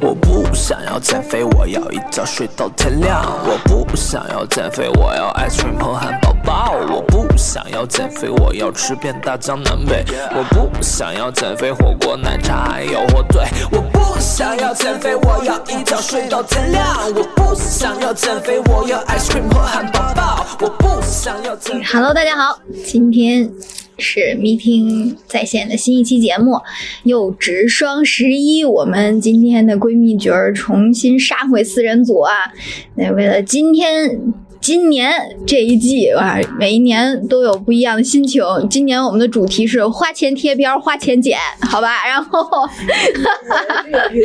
我不想要减肥，我要一觉睡到天亮。我不想要减肥，我要 ice cream 和汉堡包。我不想要减肥，我要吃遍大江南北。我不想要减肥，火锅奶茶还有火腿。我不想要减肥，我要一觉睡到天亮。我不想要减肥，我要 ice cream 和汉堡包。我不想要减肥。Hello，大家好，今天是 Meeting 在线的新一期节目，又值双十一，我们今天的闺蜜角儿重新杀回四人组啊！那为了今天。今年这一季啊，每一年都有不一样的心情。今年我们的主题是花钱贴标，花钱减，好吧？然后，这名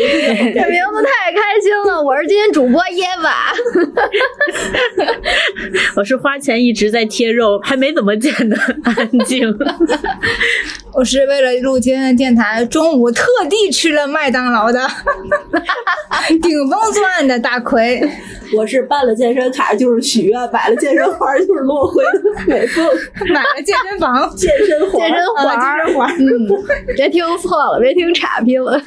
字太开心了。我是今天主播耶娃，我是花钱一直在贴肉，还没怎么减的安静。我是为了录今天的电台，中午特地吃了麦当劳的顶峰作案的大奎。我是办了健身卡就是许愿，买了健身环就是落灰的美凤，买了健身房 健身环，健身环啊健身环。嗯，别听错了，别听岔劈了。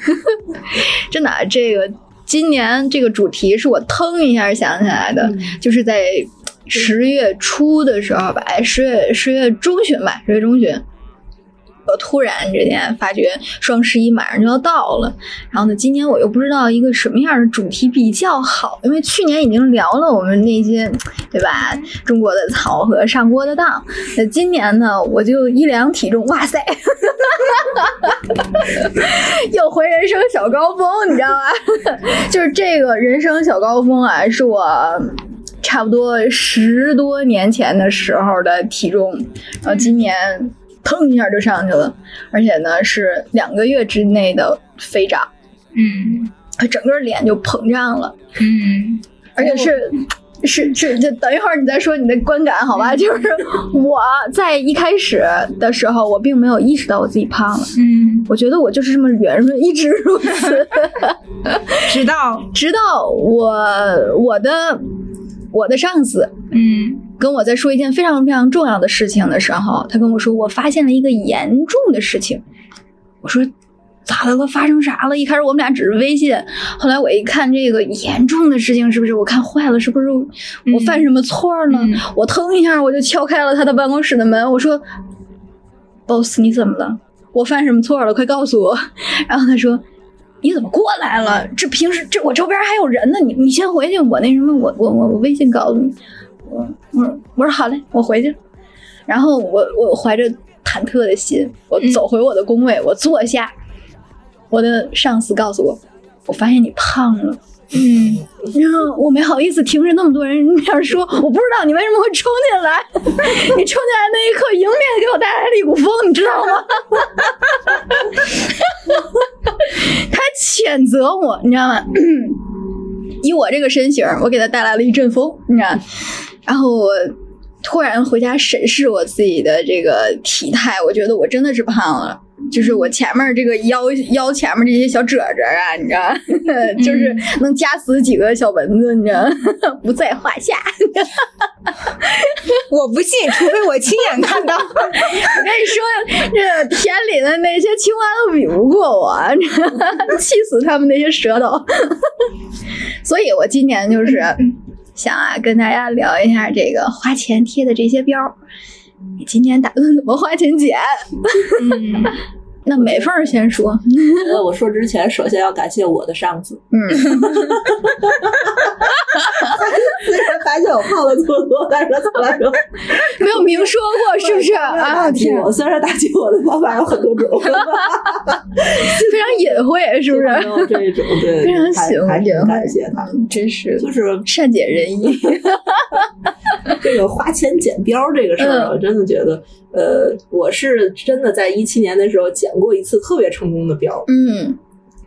真的，这个今年这个主题是我腾一下想起来的，就是在十月初的时候吧，哎，十月十月中旬吧，十月中旬。我突然之间发觉双十一马上就要到了，然后呢，今年我又不知道一个什么样的主题比较好，因为去年已经聊了我们那些，对吧？中国的草和上锅的当，那今年呢，我就一量体重，哇塞，又回人生小高峰，你知道吧？就是这个人生小高峰啊，是我。差不多十多年前的时候的体重，然后今年腾一下就上去了，而且呢是两个月之内的飞涨，嗯。整个脸就膨胀了，嗯，而且是。是是，就等一会儿你再说你的观感好吧？就是我在一开始的时候，我并没有意识到我自己胖了，嗯，我觉得我就是这么圆润，一直如此，直到。直到我我的我的上司，嗯跟我在说一件非常非常重要的事情的时候，他跟我说我发现了一个严重的事情。我说咋的了？发生啥了？一开始我们俩只是微信，后来我一看这个严重的事情，是不是？我看坏了，是不是我犯什么错呢？嗯我腾一下我就敲开了他的办公室的门，我说：“boss，你怎么了？我犯什么错了？快告诉我。”然后他说。你怎么过来了？这平时这我周边还有人呢，你你先回去，我那什么，我我我我微信告诉你。我我说我说好嘞，我回去。然后我我怀着忐忑的心，我走回我的工位，我坐下。我的上司告诉我，我发现你胖了。嗯，然后我没好意思听着那么多人面说，我不知道你为什么会冲进来。你冲进来那一刻，迎面给我带来了一股风，你知道吗？他谴责我，你知道吗？以我这个身形，我给他带来了一阵风，你知道。然后我突然回家审视我自己的这个体态，我觉得我真的是胖了。就是我前面这个腰腰前面这些小褶褶啊，你知道，就是能夹死几个小蚊子，你知道，不在话下。我不信，除非我亲眼看到。我跟你说，这田里的那些青蛙都比不过我，气死他们那些舌头。所以我今年就是想啊，跟大家聊一下这个花钱贴的这些标。你今年打算怎么花钱减？那美凤儿先说。呃，我说之前，首先要感谢我的上司，嗯，虽然发现我胖了这么多，但是他从来没有没有明说过，是不是？啊打击天，我。虽然打击我的方法有很多种，非常隐晦，是不是？这种对，非常还行还挺隐晦感谢他。真是就是善解人意。这个花钱减膘这个事儿，嗯我真的觉得，呃，我是真的在一七年的时候减过一次特别成功的膘，嗯。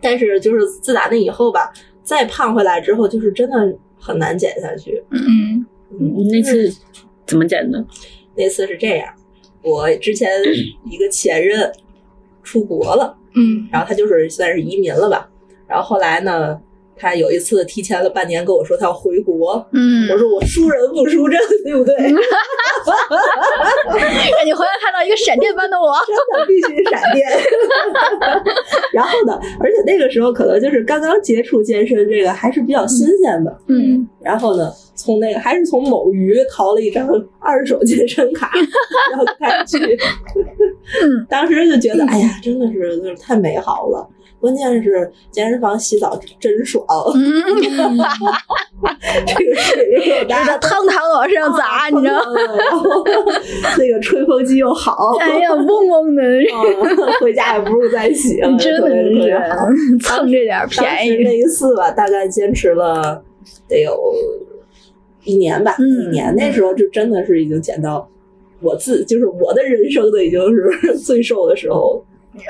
但是就是自打那以后吧，再胖回来之后，就是真的很难减下去。嗯你那次怎么减的？那次是这样，我之前一个前任出国了，嗯。然后他就是算是移民了吧，然后后来呢，他有一次提前了半年跟我说他要回国，嗯，我说我输人不输阵，对不对？让你回来看到一个闪电般的我。真的必须闪电。然后呢，而且那个时候可能就是刚刚接触健身，这个还是比较新鲜的。嗯，然后呢，从那个还是从某鱼淘了一张二手健身卡，然后就开始去。嗯当时就觉得，哎呀，真的是就是太美好了。关键是健身房洗澡真爽，嗯这个水又大，这汤汤往上砸，你知道吗？那个吹风机又好，哎呀，嗡嗡的，嗯回家也不用再洗了，真的。是 蹭这点便当时那。一次吧，大概坚持了得有一年吧，嗯一年。那时候就真的是已经减到我自，就是我的人生的已经是最瘦的时候。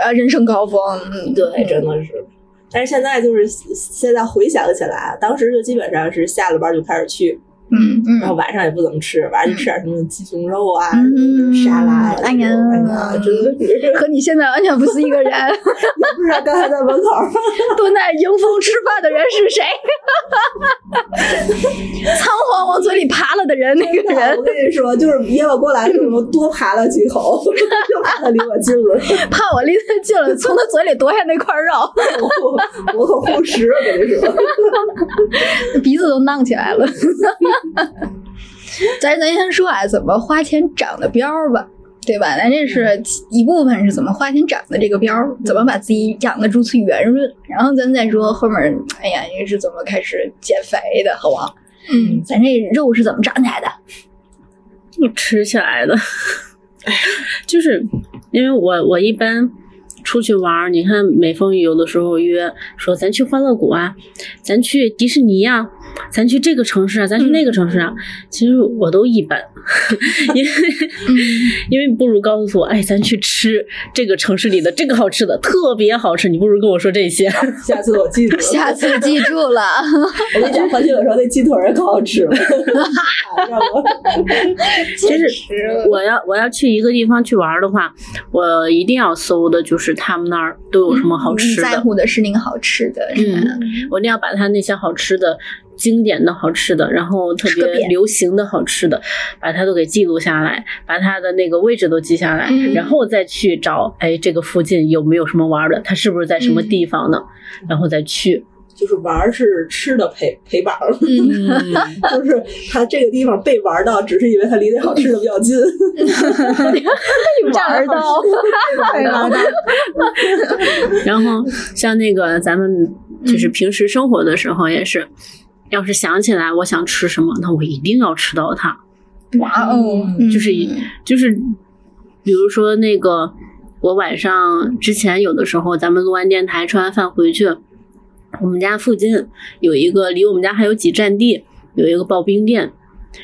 呃，人生高峰，嗯，对，真的是。但是现在就是现在回想起来，当时就基本上是下了班就开始去，嗯然后嗯，晚上也不怎么吃，晚上就吃点什么鸡胸肉啊、嗯沙拉呀、哎呀真的是 和你现在完全不是一个人。也不知道刚才在门口 蹲在迎风吃饭的人是谁？仓皇往嘴里爬了的人，那个人我人跟你说，就是爷我过来的时候多爬了几口，就怕他离我近了，怕我离他近了，从他嘴里夺下那块肉，我我可护食。我跟你说，鼻子都囔起来了。咱咱先说啊，怎么花钱长的膘儿吧，对吧？咱这是一部分是怎么花钱长的这个膘儿，怎么把自己养的如此圆润，然后咱再说后面，哎呀，你是怎么开始减肥的，好不好？嗯，咱这肉是怎么长起来的？吃起来的，就是因为我我一般出去玩儿，你看美风有的时候约说咱去欢乐谷啊，咱去迪士尼呀、咱去这个城市啊，咱去那个城市啊，其实我都一般，因为、因为不如告诉我，哎，咱去吃这个城市里的这个好吃的，特别好吃，你不如跟我说这些。下次我记住了。下次记住了。我跟你讲，环球的时候那鸡腿儿可好吃了，啊让我就是我要我要去一个地方去玩的话，我一定要搜的就是他们那儿都有什么好吃你在，乎的是那个好吃的，是吧？我一定要把他那些好吃的、经典的好吃的，然后特别流行的好吃的，把它都给记录下来，把它的那个位置都记下来，嗯然后再去找，哎，这个附近有没有什么玩儿的？它是不是在什么地方呢？然后再去。就是玩儿是吃的陪陪伴儿，嗯，就是他这个地方被玩到，只是因为他离那好吃的比较近。玩到，太完了，然后像那个咱们就是平时生活的时候也是，要是想起来我想吃什么，那我一定要吃到它。哇哦，就是就是，比如说那个，我晚上之前有的时候，咱们录完电台吃完饭回去，我们家附近有一个离我们家还有几站地有一个刨冰店，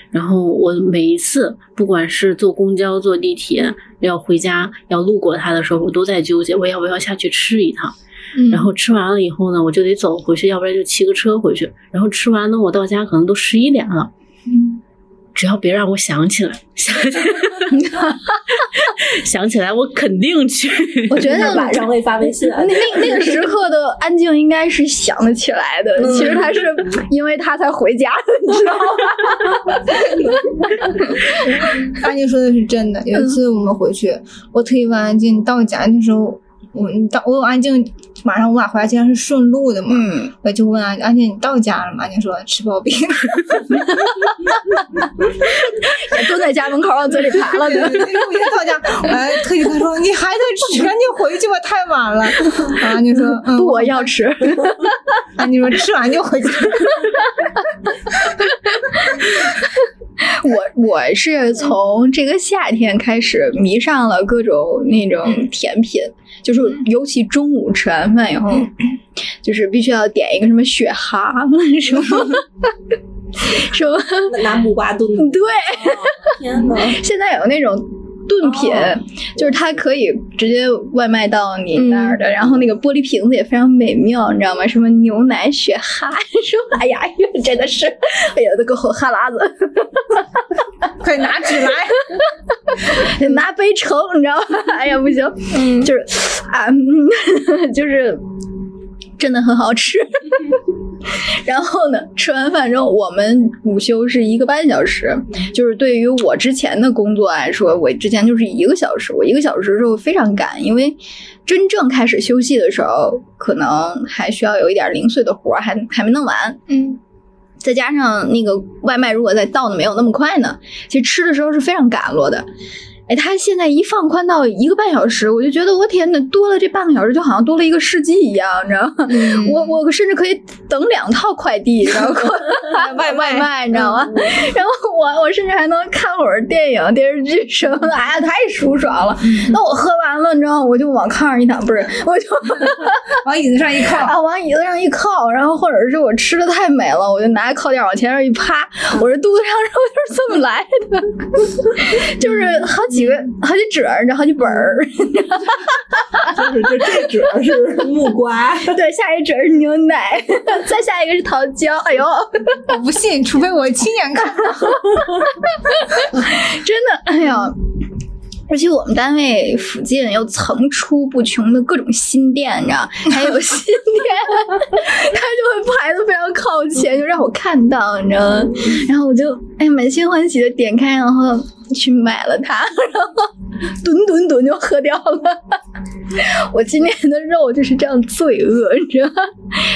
然后我每一次不管是坐公交、坐地铁要回家要路过它的时候，我都在纠结我要不要下去吃一趟。嗯然后吃完了以后呢，我就得走回去，要不然就骑个车回去。然后吃完呢，我到家可能都十一点了。只要别让我想起来，想起来想起来，我肯定去。我觉得晚上会发微信啊那，那那个时刻的安静应该是想得起来的，其实他是 因为他才回家的，你知道吗？安静说的是真的。有一次我们回去，我特意问安静到家的时候，我你到我问安静，马上我俩回家竟然是顺路的嘛，嗯，我就问安安静你到家了吗？安静说吃刨冰。蹲在家门口往嘴里爬了呢。我一到家，我还特意跟他说：“你还得吃，赶紧回去吧，太晚了。”然后安静说：“嗯，不，我要吃。安静说吃完就回去。我 我是从这个夏天开始迷上了各种那种甜品，就是尤其中午吃完饭以后，就是必须要点一个什么雪蛤，什么什么，南木瓜炖的。对，天呐！现在有那种炖品，就是它可以直接外卖到你那儿的，然后那个玻璃瓶子也非常美妙，你知道吗？什么牛奶雪蛤，什么哎呀，真的是，哎呀，都给我哈喇子。快拿纸来！拿杯盛，你知道吗？哎呀，不行，嗯就是啊，嗯就是真的很好吃。然后呢，吃完饭之后，我们午休是一个半小时，就是对于我之前的工作来说，我之前就是一个小时，我一个小时之后非常赶，因为真正开始休息的时候，可能还需要有一点零碎的活儿，还还没弄完。嗯，再加上那个外卖如果再到的没有那么快呢，其实吃的时候是非常赶落的。哎，他现在一放宽到一个半小时，我就觉得我天呐，多了这半个小时，就好像多了一个世纪一样，你知道吗？嗯我我甚至可以等两套快递，然后 外外卖，你知道吗？然后我我甚至还能看会儿电影、电视剧什么的，哎呀，太舒爽了。那我喝完了，你知道吗？我就往炕上一躺，不是，我就 往椅子上一靠，啊往椅子上一靠，然后或者是我吃的太美了，我就拿靠垫往前面一趴，我这肚子上肉就是这么来的，就是好几个、好几褶儿，好几本儿。就是这这褶儿是木瓜，对，下一褶是牛奶，再下一个是桃胶。哎呦，我不信，除非我亲眼看到。真的，哎呀！而且我们单位附近又层出不穷的各种新店，你知道，还有新店，他就会排的非常靠前，就让我看到，你知道吗？然后我就哎满心欢喜的点开，然后去买了它，然后吨吨吨就喝掉了。我今年的肉就是这样罪恶，你知道吗？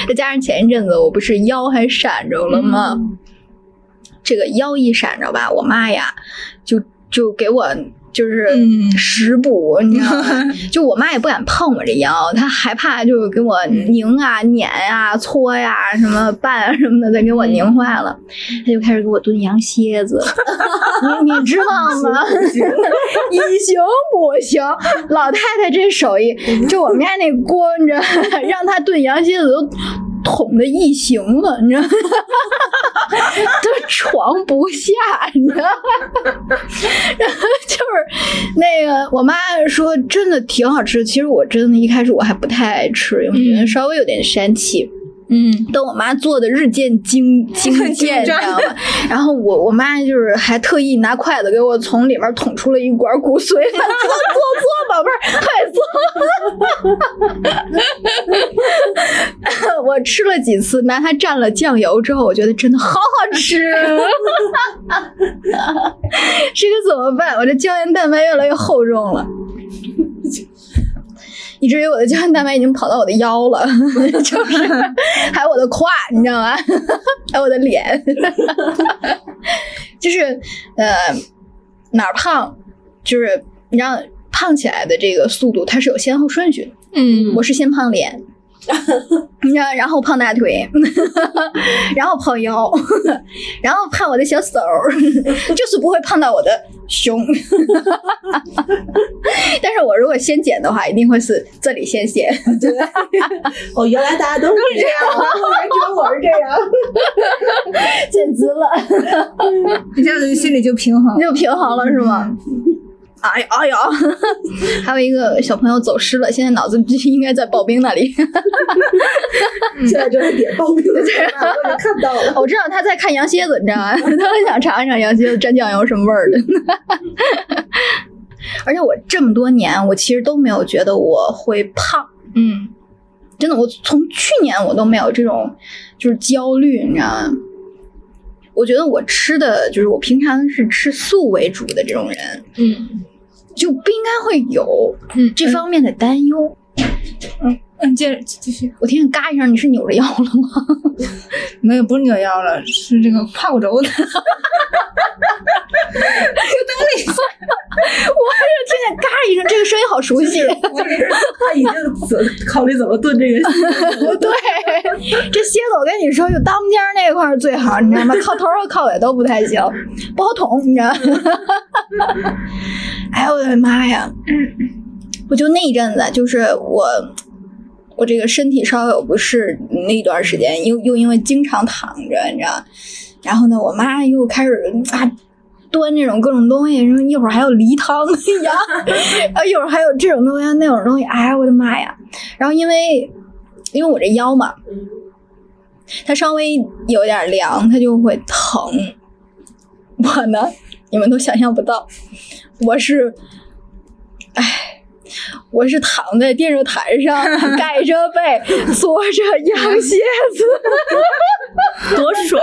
再加上前一阵子我不是腰还闪着了吗？这个腰一闪着吧，我妈呀，就就给我就是嗯。食补，你知道吗？就我妈也不敢碰我这腰，她害怕就给我拧啊、碾啊、搓呀、什么拌啊什么的，再给我拧坏了，她就开始给我炖羊蝎子，你你知道吗？一 行不行，老太太这手艺，就我们家那锅，你知道，让她炖羊蝎子都。捅的异形了，你知道吗？都 床不下，你知道吗？然后就是那个，我妈说真的挺好吃。其实我真的一开始我还不太爱吃，因为觉得稍微有点膻气。嗯，等我妈做的日渐精 精简，你知道吗？然后我我妈就是还特意拿筷子给我从里面捅出了一管骨髓，做做做，宝贝儿，快做！我吃了几次，拿它蘸了酱油之后，我觉得真的好好吃。这个怎么办？我这胶原蛋白越来越厚重了。以至于我的胶原蛋白已经跑到我的腰了，就是 还有我的胯，你知道吗？还有我的脸，就是呃哪儿胖，就是你知道胖起来的这个速度，它是有先后顺序的。嗯，我是先胖脸，你知道，然后胖大腿，然后胖腰，然后胖我的小手儿，就是不会胖到我的胸。但是我如果先减的话，一定会是这里先减。哦，原来大家都是这样，原来只有我是这样。简直了，一下子心里就平衡。就平衡了是吗？哎呀哎呀，还有一个小朋友走失了，现在脑子应该在刨冰那里。现在正在点刨冰，我已经看到了。我知道他在看羊蝎子，你知道吗？他很想尝一尝羊蝎子蘸酱油什么味儿的。而且我这么多年，我其实都没有觉得我会胖，嗯，真的，我从去年我都没有这种就是焦虑，你知道吗？我觉得我吃的就是我平常是吃素为主的这种人，嗯，就不应该会有嗯这方面的担忧。嗯，接着继续。我听见嘎一声，你是扭着腰了吗？没有，不是扭腰了，是这个胯骨轴的。我还是听见嘎一声，这个声音好熟悉。他已经怎考虑怎么炖这个对，这蝎子我跟你说，就当间儿那块儿最好，你知道吗？靠头和靠尾都不太行，不好捅，你知道吗？哎呦我的妈呀！我就那一阵子，就是我，我这个身体稍微有不适那段时间，又又因为经常躺着，你知道，然后呢，我妈又开始啊。端这种各种东西，然后一会儿还有梨汤呀，啊，一会儿还有这种东西那种东西，哎呀，我的妈呀！然后因为因为我这腰嘛，它稍微有点凉，它就会疼。我呢，你们都想象不到，我是，哎，我是躺在电热毯上，盖着被，做着羊蝎子，多爽！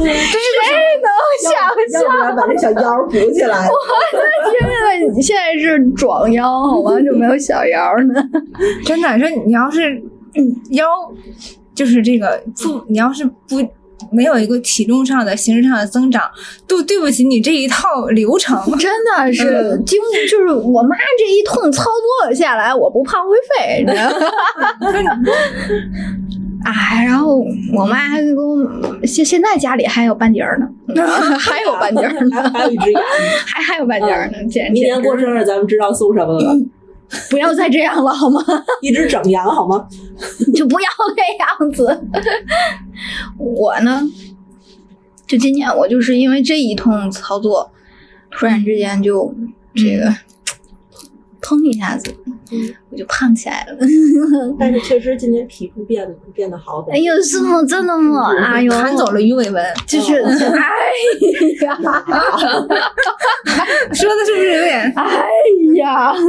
谁能想要不然把这小腰鼓起来。我天呐，你现在是壮腰好吗？就没有小腰呢？真的，说你要是嗯腰，就是这个不，你要是不没有一个体重上的、形式上的增长，都对不起你这一套流程。真的是经，就是我妈这一通操作下来，我不胖会废，你知道吗？哎，然后我妈还给我现现在家里还有半截儿呢，还有半截儿呢，还有一只羊，还还有半截儿呢，简明年过生日咱们知道送什么了吧？不要再这样了好吗？一直整羊好吗？就不要这样子。我呢，就今年我就是因为这一通操作，突然之间就这个。砰一下子，我就胖起来了。但是确实今年皮肤变变得好很多。哎呦，是吗？真的吗？哎呦，弹走了鱼尾纹，就是，哎呀，说的是不是有点？哎呀，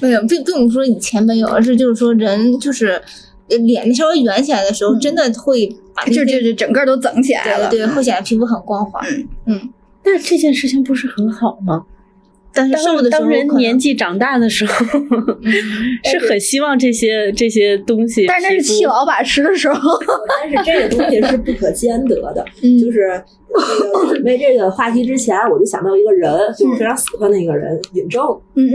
没有，并并不是说以前没有，而是就是说人就是脸稍微圆起来的时候，真的会把就就就整个都整起来了，对对，会显得皮肤很光滑。嗯嗯，但是这件事情不是很好吗？但是瘦的时候，当人年纪长大的时候，是很希望这些这些东西。但是那是七老把吃的时候，但是这个东西是不可兼得的。嗯就是 那个准备这个话题之前，我就想到一个人，就是非常喜欢的一个人，尹正，嗯嗯，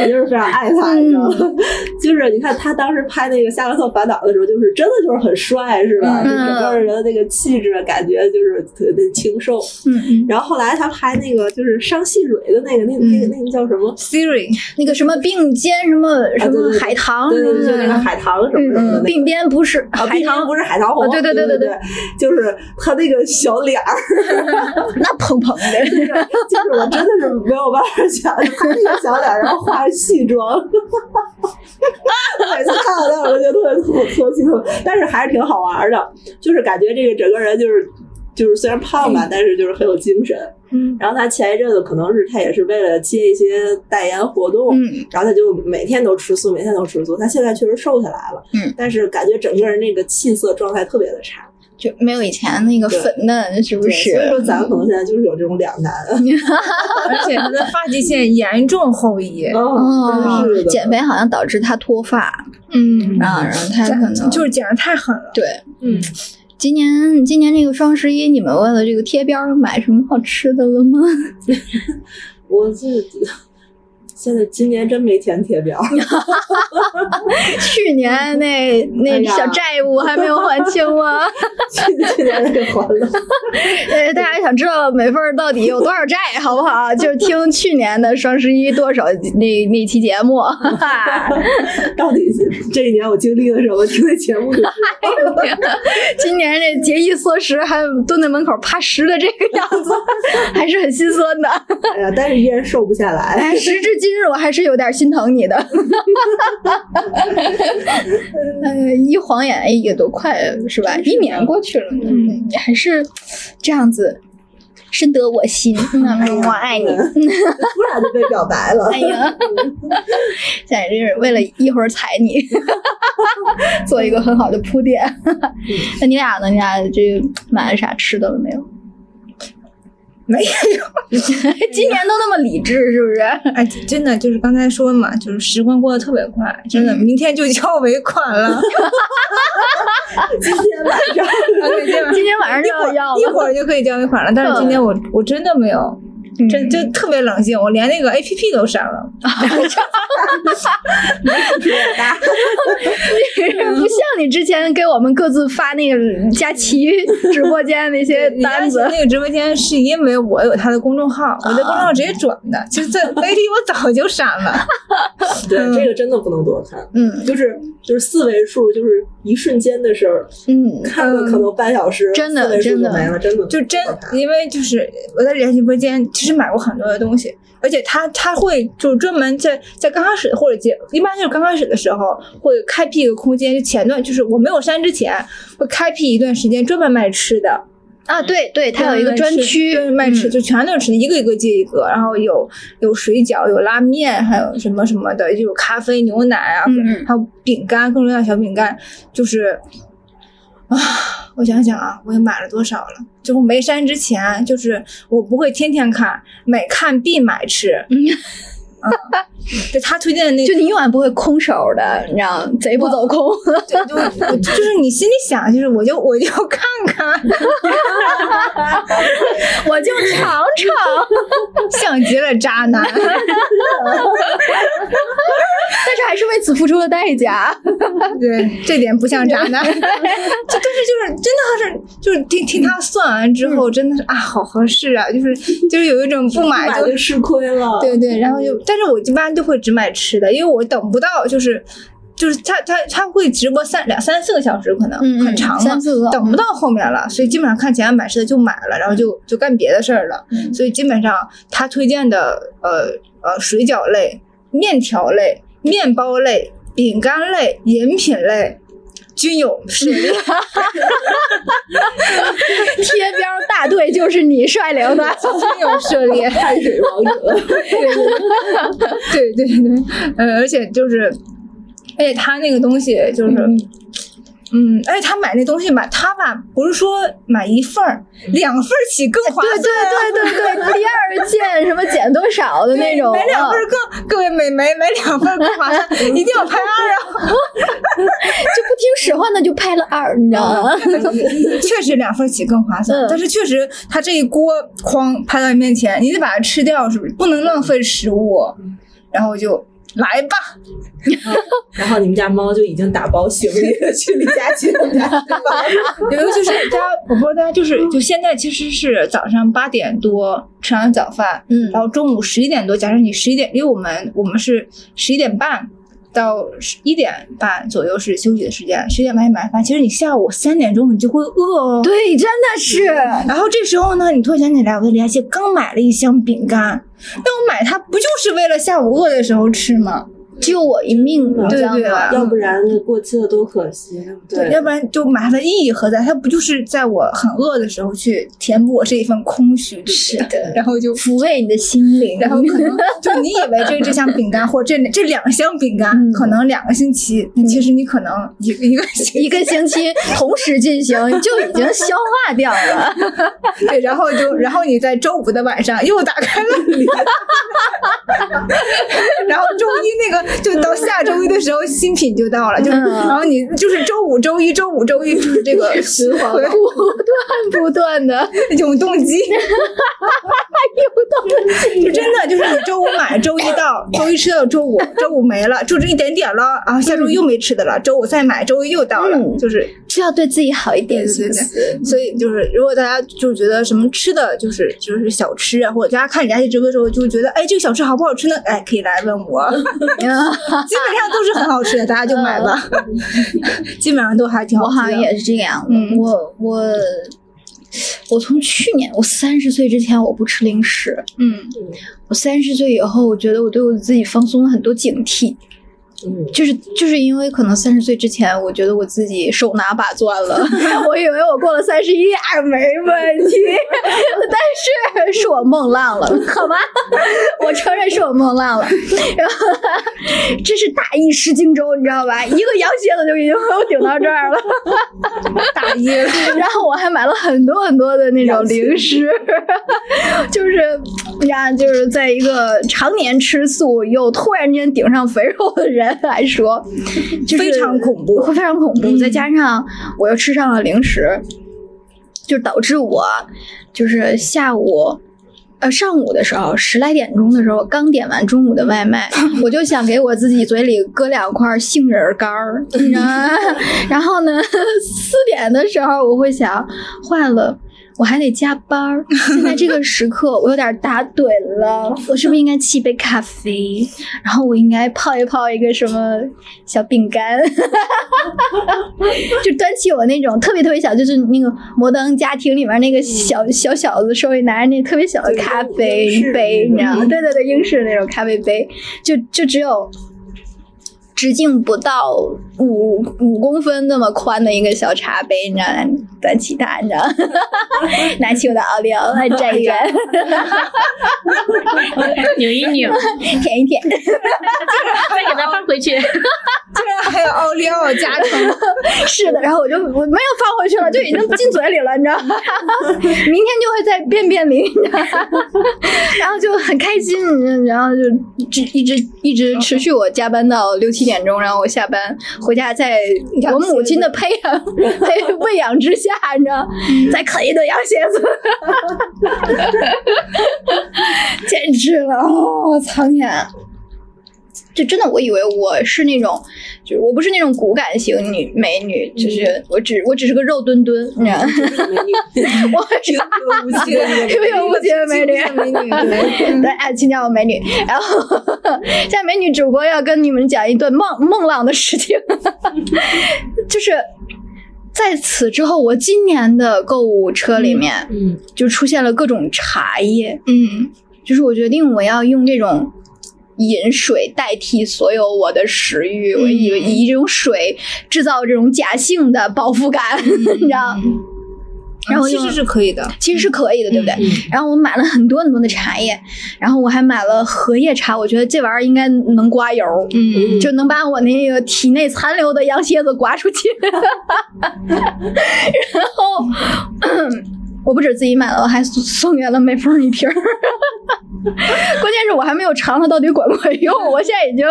我就是非常爱他，你知道吗？就是你看他当时拍那个《夏洛特烦恼》的时候，就是真的就是很帅，是吧？嗯就整个人的那个气质，感觉就是特别清瘦。嗯，然后后来他拍那个就是伤细蕊的那个，那个那个那个叫什么？Siri 那个什么并肩什么什么海棠对对对，就那个海棠什么什么的。并肩不是啊，海棠不是海棠红，啊对对对对对对，就是他那个小脸儿，那蓬蓬的，就是我真的是没有办法想象他那个小脸儿，然后化戏妆，每次看到他我就觉得特别特特心疼，但是还是挺好玩的，就是感觉这个整个人就是就是虽然胖吧，但是就是很有精神。嗯然后他前一阵子可能是他也是为了接一些代言活动，嗯然后他就每天都吃素，每天都吃素。他现在确实瘦下来了，嗯，但是感觉整个人那个气色状态特别的差，就没有以前那个粉嫩，是不是？所以说咱们可能现在就是有这种两难。而且他的发际线严重后移。哦真是的，减肥好像导致他脱发嗯啊，然后他可能就是减的太狠了。对。嗯，今年今年这个双十一，你们为了这个贴标儿买什么好吃的了吗？我这现在今年真没填贴表，去年那那小债务还没有还清吗？去去年那个还了。呃，大家想知道美凤到底有多少债，好不好？就听去年的双十一多少那那期节目。到底是这一年我经历了什么？听那节目就知道今年这节衣缩食，还蹲在门口趴实的这个样子，还是很心酸的。哎呀，但是依然瘦不下来。哎，时至今日，我还是有点心疼你的。呃，一晃眼，哎，也都快是吧？一年过去了，嗯，你还是这样子，深得我心。嗯，我爱你。突然就被表白了。哎呀，现在真是为了一会儿踩你，做一个很好的铺垫。那你俩呢？你俩这买了啥吃的了没有？没有，今年都那么理智，是不是？哎，真的就是刚才说嘛，就是时光过得特别快，真的，明天就交尾款了。今天晚上，今天晚上就要。一会儿就可以交尾款了，但是今天我我真的没有，真就特别冷静，我连那个 A P P 都删了。不像你之前给我们各自发那个佳琪直播间那些单子，那个直播间是因为我有他的公众号，我在公众号直接转的，其实这 A P P 我早就删了。对这个真的不能多看，嗯。就是就是四位数，就是一瞬间的事儿，嗯，看了可能半小时，真的真的就没了，真的就真因为就是我在连直播间其实买过很多的东西，而且他他会就是专门在在刚开始或者结一般就是刚开始的时候会开辟一个空间，就前段就是我没有删之前会开辟一段时间专门卖吃的。啊，对对，它有一个专区对卖吃，嗯就全都是吃的，一个一个接一个，然后有有水饺，有拉面，还有什么什么的，就有咖啡、牛奶啊，还有饼干，各种各样的小饼干，就是啊，我想想啊，我也买了多少了？就我没删之前，就是我不会天天看，每看必买吃。就他推荐的那就你永远不会空手的，你知道吗，贼不走空。对，就就是你心里想，就是我就我就看看，我就尝尝，像极了渣男。但是还是为此付出了代价。对，这点不像渣男，就但是就是真的是就是听听他算完之后，真的是啊，好合适啊，就是就是有一种不买就买就吃亏了。对对，然后就，但是我一般都会只买吃的，因为我等不到，就是就是他他他会直播三两三四个小时，可能很长嘛，三四个等不到后面了，所以基本上看前面买吃的就买了，然后就就干别的事儿了，嗯所以基本上他推荐的呃呃水饺类、面条类、面包类、饼干类、饮品类。均有涉猎，贴标大队就是你率领的。军友涉猎，汗水王者，对对对，呃，而且就是，而且他那个东西就是，嗯，而且他买那东西买他吧，不是说买一份儿，两份儿起更划算。对对对对对，第二件什么减多少的那种，买两份儿更，各位美眉买两份儿更划算，一定要拍二啊！就不听使唤的就拍了二，你知道吗？确实两份儿起更划算，嗯但是确实他这一锅哐拍到你面前，你得把它吃掉，是不是？不能浪费食物，然后就来吧。然后你们家猫就已经打包行李 去李佳琦他们家吃饭了。尤其是大家，我不知道大家就是就现在其实是早上八点多吃完早饭，嗯然后中午十一点多，假设你十一点，因为我们我们是十一点半到一点半左右是休息的时间，十一点半买饭，其实你下午三点钟你就会饿哦。对，真的是。然后这时候呢，你突然想起来，我在李佳琦刚买了一箱饼干，但我买它不就是为了下午饿的时候吃吗？救我一命，对对吗？要不然过期了多可惜，对对？要不然就买它的意义何在？它不就是在我很饿的时候去填补我这一份空虚，对不对？是的 然后就抚慰你的心灵，然后可能就你以为这这箱饼干或这这两箱饼干、嗯可能两个星期，其实你可能一个一个星一个星期同时进行就已经消化掉了。对，然后就然后你在周五的晚上又打开了，然后周一那个就到下周一的时候新品就到了，就、嗯然后你就是周五周一周五周一就是这个循环不断不断的，永动机，永动机，就真的就是你周五买，周一到，周一吃到周五，周五没了，就这一点点了，然后下周又没吃的了，周五再买，周一又到了，嗯就是需要对自己好一点，对对对？所以就是，如果大家就是觉得什么吃的，就是就是小吃啊，或者大家看李佳琦直播的时候，就会觉得，哎，这个小吃好不好吃呢？哎，可以来问我，基本上都是很好吃的，大家就买吧。基本上都还挺好吃的。我好像也是这个样我我我从去年我三十岁之前我不吃零食，嗯，我三十岁以后，我觉得我对我自己放松了很多警惕。嗯，就是就是因为可能三十岁之前，我觉得我自己手拿把攥了，我以为我过了三十一啊没问题，但是是我梦浪了，好吗，我承认是我梦浪了，然后这是大意失荆州，你知道吧？一个羊蝎子就已经给我顶到这儿了，大意。了，然后我还买了很多很多的那种零食，就是呀，就是在一个常年吃素又突然间顶上肥肉的人来说，就是非常恐怖会 非常恐怖。再加上我又吃上了零食，就导致我就是下午。呃，上午的时候十来点钟的时候，刚点完中午的外卖，我就想给我自己嘴里搁两块杏仁干儿？然后呢，四点的时候我会想，坏了。我还得加班儿，现在这个时刻我有点打盹了，我是不是应该沏一杯咖啡？然后我应该泡一泡一个什么小饼干，就端起我那种特别特别小，就是那个摩登家庭里面那个小小小子手里拿着那特别小的咖啡杯，你知道吗？对对对，英式的那种咖啡杯，就就只有直径不到五五公分那么宽的一个小茶杯，你知道吗？端起它，你知道吗？拿起我的奥利奥来沾一沾，扭一扭，舔一舔。再给它放回去。竟然还有奥利奥加成，是的，然后我就我没有放回去了，就已经进嘴里了，你知道吗？明天就会在便便里，你知道吗然后就很开心，然后就一直一直一直持续我加班到六七点钟，然后我下班回家，在我母亲的培养 培 喂养之下，你知道，再啃一顿羊蝎子，简直了！哦，我苍天！就真的，我以为我是那种，就是我不是那种骨感型女美女，就是我只我只是个肉墩墩，你知道吗？美女，我是平平无奇的平平无奇的美女美女，对，对，哎，请叫我美女。然后现在美女主播要跟你们讲一段梦梦浪的事情，就是在此之后，我今年的购物车里面嗯，就出现了各种茶叶，嗯，就是我决定我要用这种饮水代替所有我的食欲，我以为以这种水制造这种假性的饱腹感，你知道？然后就其实是可以的，其实是可以的，对不对？嗯然后我买了很多很多的茶叶，然后我还买了荷叶茶，我觉得这玩意儿应该能刮油，嗯，就能把我那个体内残留的羊蝎子刮出去。然后 我不止自己买了，我还送 送给了美凤一瓶儿。关键是我还没有尝它到底管不管用，我现在已经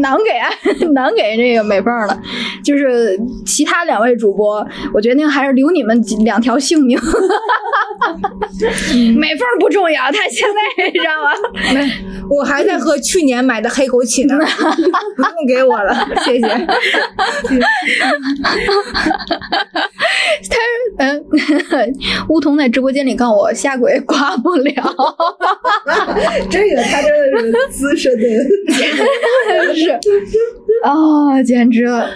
囊给啊 囊给这个美凤了。就是其他两位主播，我决定还是留你们几两条性命。美凤不重要，她现在你知道吗？我还在喝去年买的黑枸杞呢，不用给我了，谢谢。他嗯，梧桐在直播间里告诉我下轨挂不了，这个他真的是资深的，是。啊、简直了。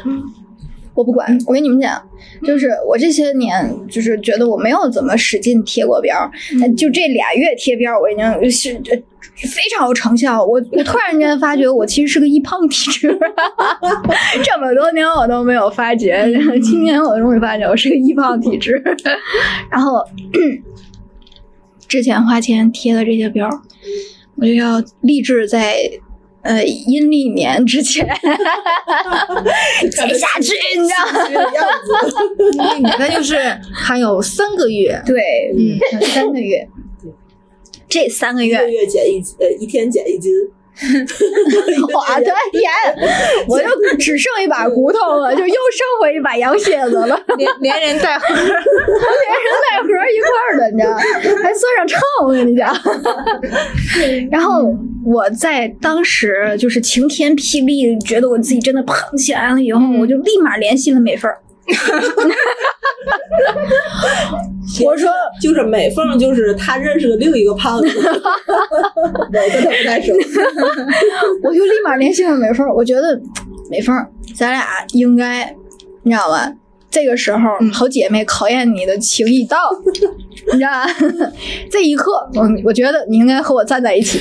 我不管，我跟你们讲，就是我这些年就是觉得我没有怎么使劲贴过标儿，呃就这俩月贴标儿，我已经是呃非常有成效。我我突然间发觉我其实是个易胖体质，这么多年我都没有发觉，今年我终于发觉我是个易胖体质。然后之前花钱贴的这些标，我就要立志在。呃，阴历年之前 减下去，你知道吗？这个样子。那就是还有三个月，对，嗯，嗯，三个月，这三个月。一个，月减一呃一天减一斤，我的天，我就只剩一把骨头了，就又剩回一把羊蝎子了，连连人带盒，连人带盒一块儿的，你知道，还算上秤，我跟你讲。然后我在当时就是晴天霹雳，觉得我自己真的胖起来了以后，我就立马联系了美凤儿。我说就是美凤，就是他认识的另一个胖子，我跟他不太熟。我就立马联系了美凤，我觉得美凤，咱俩应该，你知道吧？这个时候，好姐妹考验你的情谊到，你知道吗？这一刻，我我觉得你应该和我站在一起，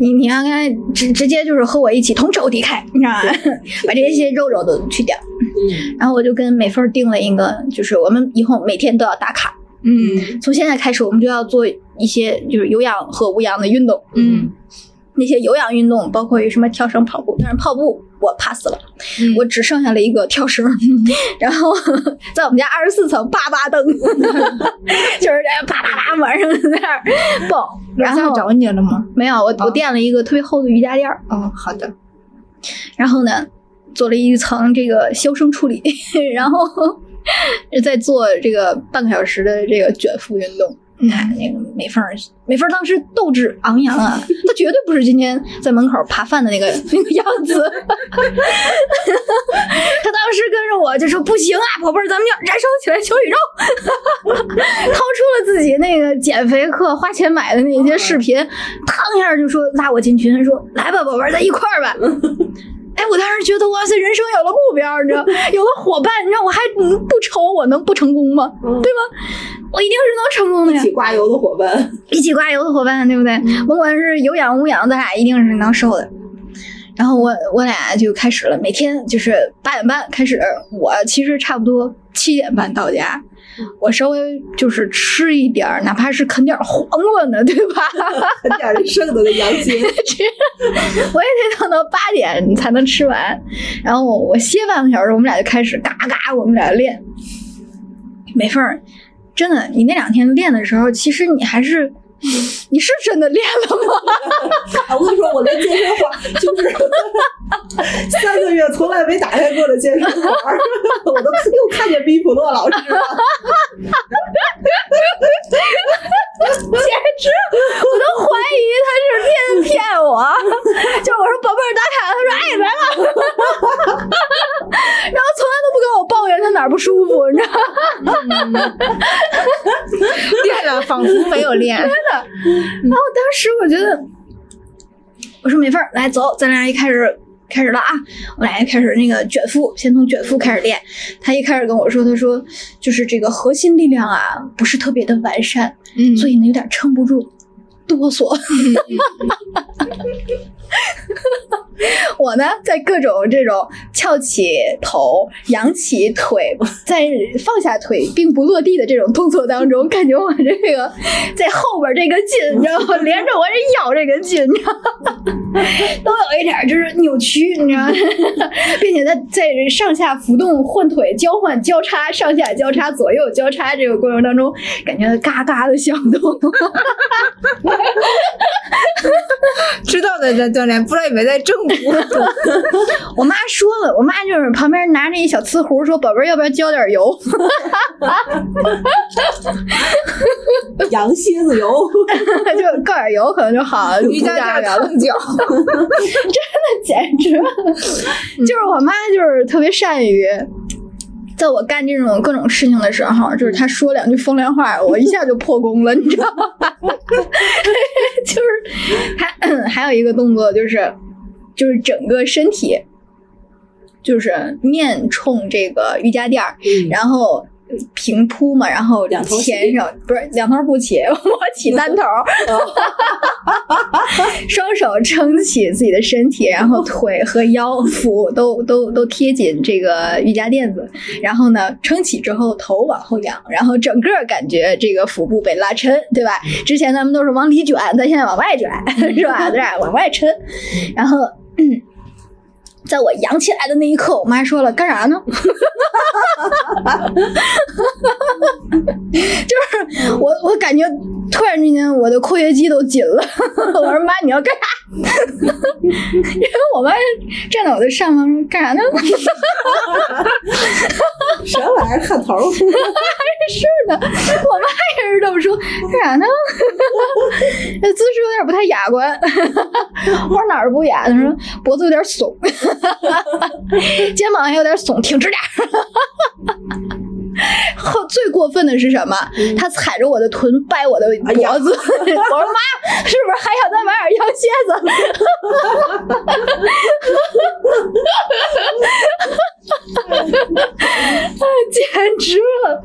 你你应该直直接就是和我一起同仇敌忾，你知道吧？把这些肉肉都去掉。嗯。然后我就跟美凤定了一个，就是我们以后每天都要打卡，嗯。从现在开始，我们就要做一些就是有氧和无氧的运动。嗯。那些有氧运动，包括于什么跳绳、跑步，但是跑步我 pass 了，嗯。我只剩下了一个跳绳，然后在我们家二十四层叭叭蹬，就是这啪啪啪晚上在那儿蹦，然后找你了吗？没有我我垫了一个特别厚的瑜伽垫儿，哦，好的，然后呢做了一层这个消声处理，然后 再做这个半个小时的这个卷腹运动。你看那个美凤儿，美凤儿当时斗志昂扬啊，她绝对不是今天在门口扒饭的那个那个样子。她当时跟着我就说：“不行啊，宝贝儿，咱们要燃烧起来小宇宙！”掏出了自己那个减肥课花钱买的那些视频，嘡一下就说拉我进群，说：“来吧，宝贝儿，咱一块儿吧。”哎，我当时觉得哇塞，人生有了目标，你知道，有了伙伴，你知道，我还嗯不愁我能不成功吗？对吗？我一定是能成功的呀一！起刮油的伙伴，一起刮油的伙伴，对不对？甭管是有氧无氧，咱俩一定是能瘦的。然后我我俩就开始了，每天就是八点半开始，我其实差不多七点半到家。我稍微就是吃一点儿，哪怕是啃点黄瓜呢，对吧？啃点剩的那羊筋，我也得等到八点才能吃完。然后我我歇半个小时，我们俩就开始嘎嘎，我们俩练。没缝儿，真的，你那两天练的时候，其实你还是。你是真的练了吗？我跟你说，我的健身环就是 三个月从来没打开过的健身环，我都又看见比普诺老师了。简直，我都怀疑他是骗骗我。就我说宝贝儿打卡，他说哎来了，然后从来都不跟我抱怨他哪儿不舒服，你知道吗？练了仿佛没有练。真的。然后当时我觉得，我说美凤儿来走，咱俩一开始开始了啊，我俩一开始那个卷腹，先从卷腹开始练。他一开始跟我说，他说就是这个核心力量啊不是特别的完善，嗯所以呢有点撑不住，哆嗦。我呢，在各种这种翘起头、扬起腿、在放下腿并不落地的这种动作当中，感觉我这个在后边这个筋，你知道吗？连着我这腰这个筋，你知道吗？都有一点就是扭曲，你知道吗？并且在在上下浮动、换腿、交换、交叉、上下交叉、左右交叉这个过程当中，感觉嘎嘎的响动。知道的在锻炼，不知道有没有在正骨。我妈说了，我妈就是旁边拿着一小瓷壶，说：“宝贝儿，要不要浇点油？” 羊蝎子油，就告点油可能就好了。瑜伽架垫蹭脚，简直了，就是我妈就是特别善于。在我干这种各种事情的时候，就是他说两句风凉话，我一下就破功了，你知道吗？就是还还有一个动作，就是就是整个身体就是面冲这个瑜伽垫儿，嗯然后平铺嘛，然后两头前手不是两头不起，我起单头，双手撑起自己的身体，然后腿和腰腹都都都贴紧这个瑜伽垫子，然后呢撑起之后头往后仰，然后整个感觉这个腹部被拉抻，对吧？之前咱们都是往里卷，咱现在往外卷，是吧？对？往外抻，然后。嗯在我扬起来的那一刻，我妈说了：“干啥呢？” 就是我，我感觉突然之间我的括约肌都紧了。我说：“妈，你要干啥？” 因为我妈站在我的上方说：“干啥呢？”什么玩意儿看头儿？是的，我妈也是这么说，干啥呢？那姿势有点不太雅观。我说哪儿不雅？她说脖子有点耸，肩膀还有点耸，挺直点儿。后最过分的是什么？他踩着我的臀掰我的脖子。我说妈，是不是还想再买点羊蝎子？简直了！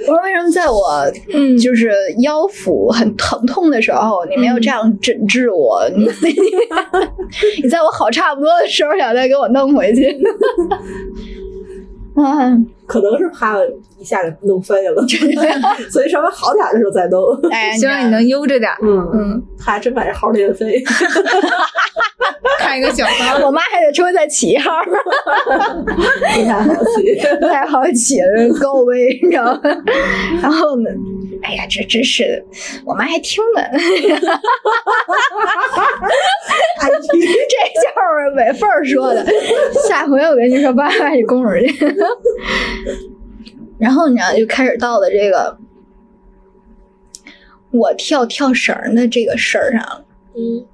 我说为什么在我嗯就是腰腹很疼痛的时候，你没有这样诊治我？你 你在我好差不多的时候想再给我弄回去？啊，可能是怕一下给弄废了，所以稍微好点的时候再弄。哎，希望你能悠着点儿，嗯，嗯，还真把这号练废。看一个小号。我妈还得重新再起一号，不太好起。不太好起了，高危，你知道吗？然后呢，哎呀，这真是的，我妈还听呢。哎 这就是美凤儿说的，下回我跟你说，爸爸你供出去。然后你知道，就开始到了这个我跳跳绳儿的这个事儿上了。嗯，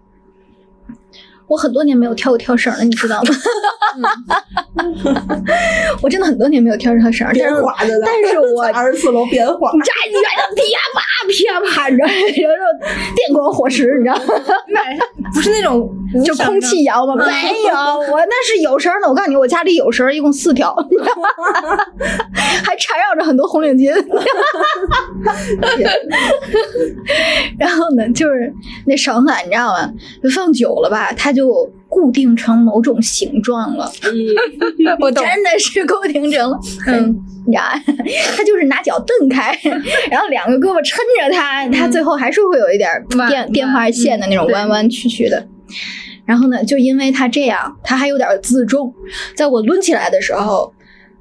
我很多年没有跳过跳绳了，你知道吗？我真的很多年没有跳过跳绳，但编是但是我 二十四楼编花，你站远了噼啪噼啪，你知道，有时候电光火石，你知道吗？不是那种就空气摇吗？没有，我那是有绳的。我告诉你，我家里有绳，一共四条，还缠绕着很多红领巾。然后呢，就是那绳子，你知道吗？就放久了吧，它就固固定成某种形状了。我 真的是固定成了，嗯，他就是拿脚蹬开，然后两个胳膊撑着他，他最后还是会有一点弯电电话线的那种弯弯曲曲的。然后呢，就因为他这样，他还有点自重，在我抡起来的时候，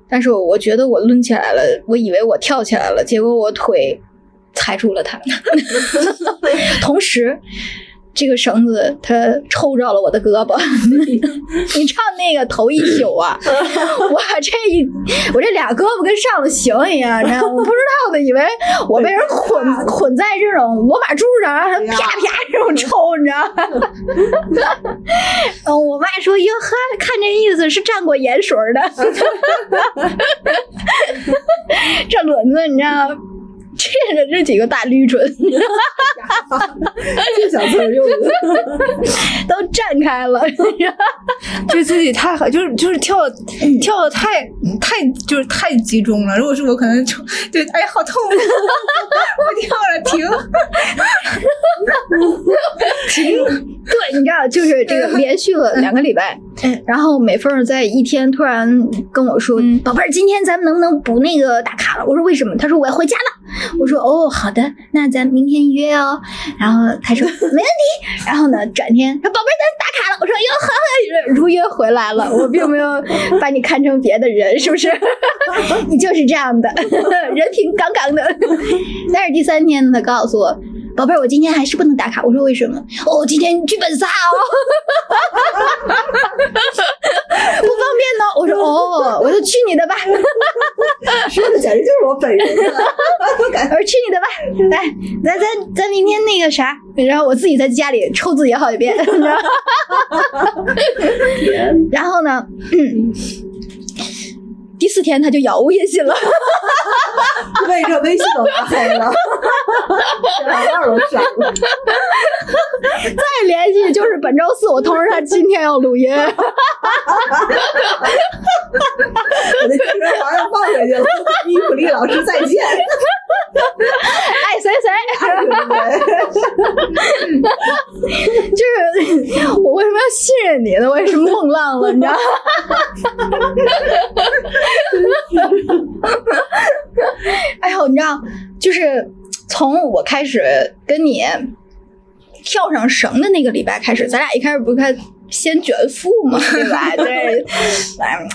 但是我觉得我抡起来了，我以为我跳起来了，结果我腿踩住了他，同时。这个绳子它抽着了我的胳膊，你唱那个头一宿啊，我这一我这俩胳膊跟上了刑一样，你知道吗？我不知道的以为我被人捆捆在这种罗马柱上，然后啪啪这种抽，你知道吗？嗯，我妈说哟呵，看这意思是蘸过盐水儿的，这轮子你知道吗？这这这几个大绿唇这小词儿用的，都绽开了，觉得自己太好，就是就是跳跳的太太就是太集中了。如果是我，可能就对哎呀好痛，不跳了停，停。对，你知道，就是这个连续了两个礼拜，然后美凤在一天突然跟我说：“宝贝儿，今天咱们能不能不那个打卡了？”我说：“为什么？”他说：“我要回家了。”我说：“哦，好的，那咱明天约哦。”然后他说：“没问题。”然后呢，转天说：“宝贝儿，咱打卡了。”我说：“哟呵，如约回来了。”我并没有把你看成别的人，是不是？你就是这样的，人品杠杠的。但是第三天，他告诉我。宝贝儿，我今天还是不能打卡。我说为什么？哦，今天剧本杀哦，不方便呢。我说哦，我说去你的吧，说的简直就是我本人了！我说去你的吧，来，咱咱咱明天那个啥，然后我自己在家里抽自己好几遍，你知道吗？然后呢，嗯，第四天他就杳无音信了。为这微信都拉黑了，电话号都删了。再联系就是本周四，我通知他今天要录音。我那精神好像放回去了。伊普利老师再见。爱谁谁，就是我为什么要信任你呢？我也是梦浪了，你知道吗？哎呦，你知道，就是从我开始跟你跳上绳的那个礼拜开始，咱俩一开始不是开先卷腹嘛，对吧？对，哎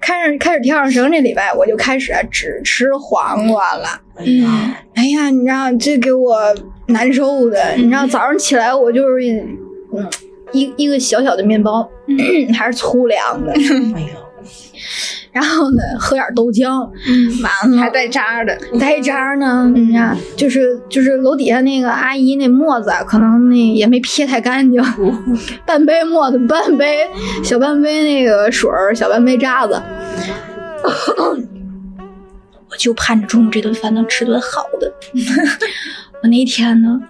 开始开始跳上绳这礼拜，我就开始只吃黄瓜了。嗯，哎呀，你知道这给我难受的。你知道早上起来我就是，嗯，一一个小小的面包，还是粗粮的，哎呦，然后呢喝点豆浆，完了还带渣的，带渣呢。你看，就是就是楼底下那个阿姨那沫子啊，可能那也没撇太干净，半杯沫子，半杯小半杯那个水儿，小半杯渣子。我就盼着中午这顿饭能吃顿好的。我那天呢，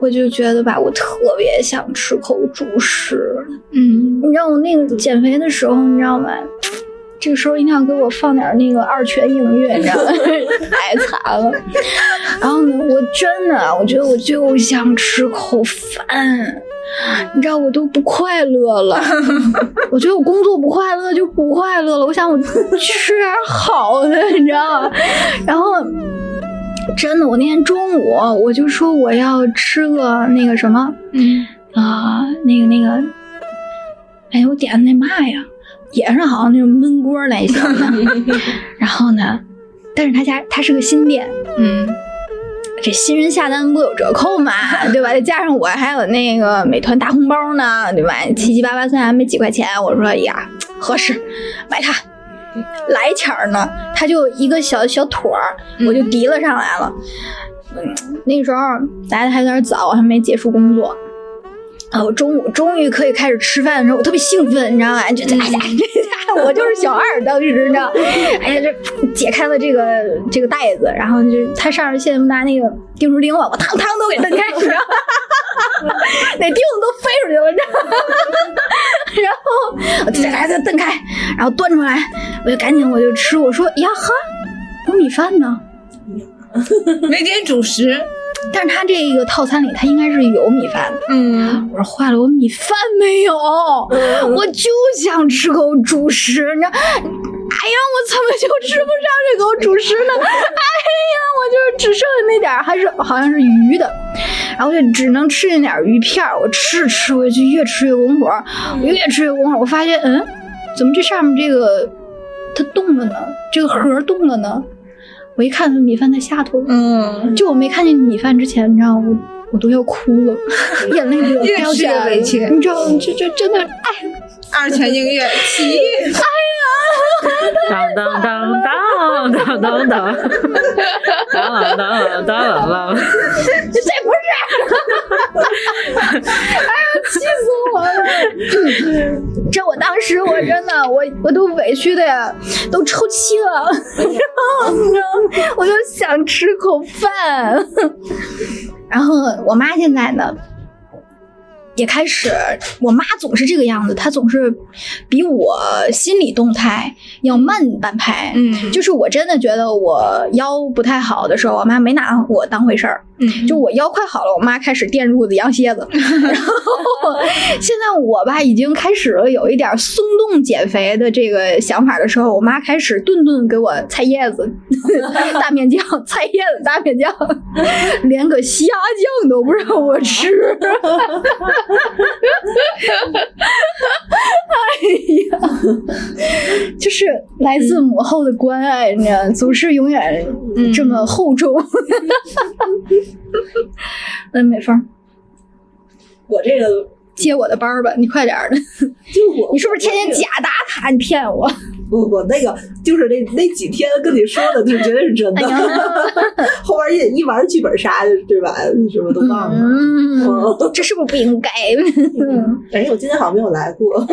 我就觉得吧，我特别想吃口主食。嗯，你知道我那个减肥的时候，你知道吗？这个时候一定要给我放点那个二泉映月，你知道吗？太惨了。然后呢，我真的，我觉得我就想吃口饭。你知道我都不快乐了，我觉得我工作不快乐就不快乐了。我想我吃点好的，你知道吗？然后真的，我那天中午我就说我要吃个那个什么，嗯啊、那个那个，哎，我点的那嘛呀，也是好像那种焖锅类型的。然后呢，但是他家他是个新店，嗯这新人下单不有折扣嘛，对吧？再加上我还有那个美团大红包呢，对吧？七七八八算还没几块钱，我说哎呀合适，买它。来钱儿呢，他就一个小小腿儿，我就提了上来了。嗯，那时候来的还有点早，还没结束工作。啊，我中午终于可以开始吃饭的时候，我特别兴奋，你知道吗？就哎呀，我就是小二，当时你知道，哎呀，这解开了这个这个袋子，然后就它上面现在拿那个钉书钉了，我汤汤都给蹬开，你知道吗？那钉子都飞出去了，你知道吗？然后我就再再蹬开，然后端出来，我就赶紧我就吃，我说呀呵，有米饭呢。没点主食，但是它这个套餐里它应该是有米饭的。嗯，我说坏了，我米饭没有，我就想吃口主食，你知道？哎呀，我怎么就吃不上这口主食呢？哎呀，我就是只剩下那点儿，还是好像是鱼的，然后就只能吃那点鱼片儿。我吃着吃，我就越吃越拱火，我越吃越拱火。我发现，嗯，怎么这上面这个它动了呢？这个盒儿动了呢？我一看，米饭在下头。嗯，就我没看见米饭之前，你知道我我都要哭了，眼泪都要掉下来了，委屈你知道吗？这这真的，哎，二泉映月起义，当当当当当当当，当当当当当，这不是，哎呀，气死我了！这我当时我真的我我都委屈的呀，都抽泣了，我就想吃口饭，然后我妈现在呢。也开始，我妈总是这个样子，她总是比我心理动态要慢半拍。嗯就是我真的觉得我腰不太好的时候，我妈没拿我当回事儿。嗯，就我腰快好了，我妈开始垫褥子、羊蝎子。然后现在我吧，已经开始了有一点松动减肥的这个想法的时候，我妈开始顿顿给我菜叶子、大面酱、菜叶子、大面酱，连个虾酱都不让我吃。哎呀，就是来自母后的关爱，你知道，总是永远这么厚重。那美凤我这个接我的班儿吧，你快点儿的！就我，你是不是天天假打卡？你骗我！不不，那个就是那那几天跟你说的，就绝对是真的。哎，后边一一玩剧本杀，对吧？什么都忘了。嗯，这是不是不应该？哎，我今天好像没有来过。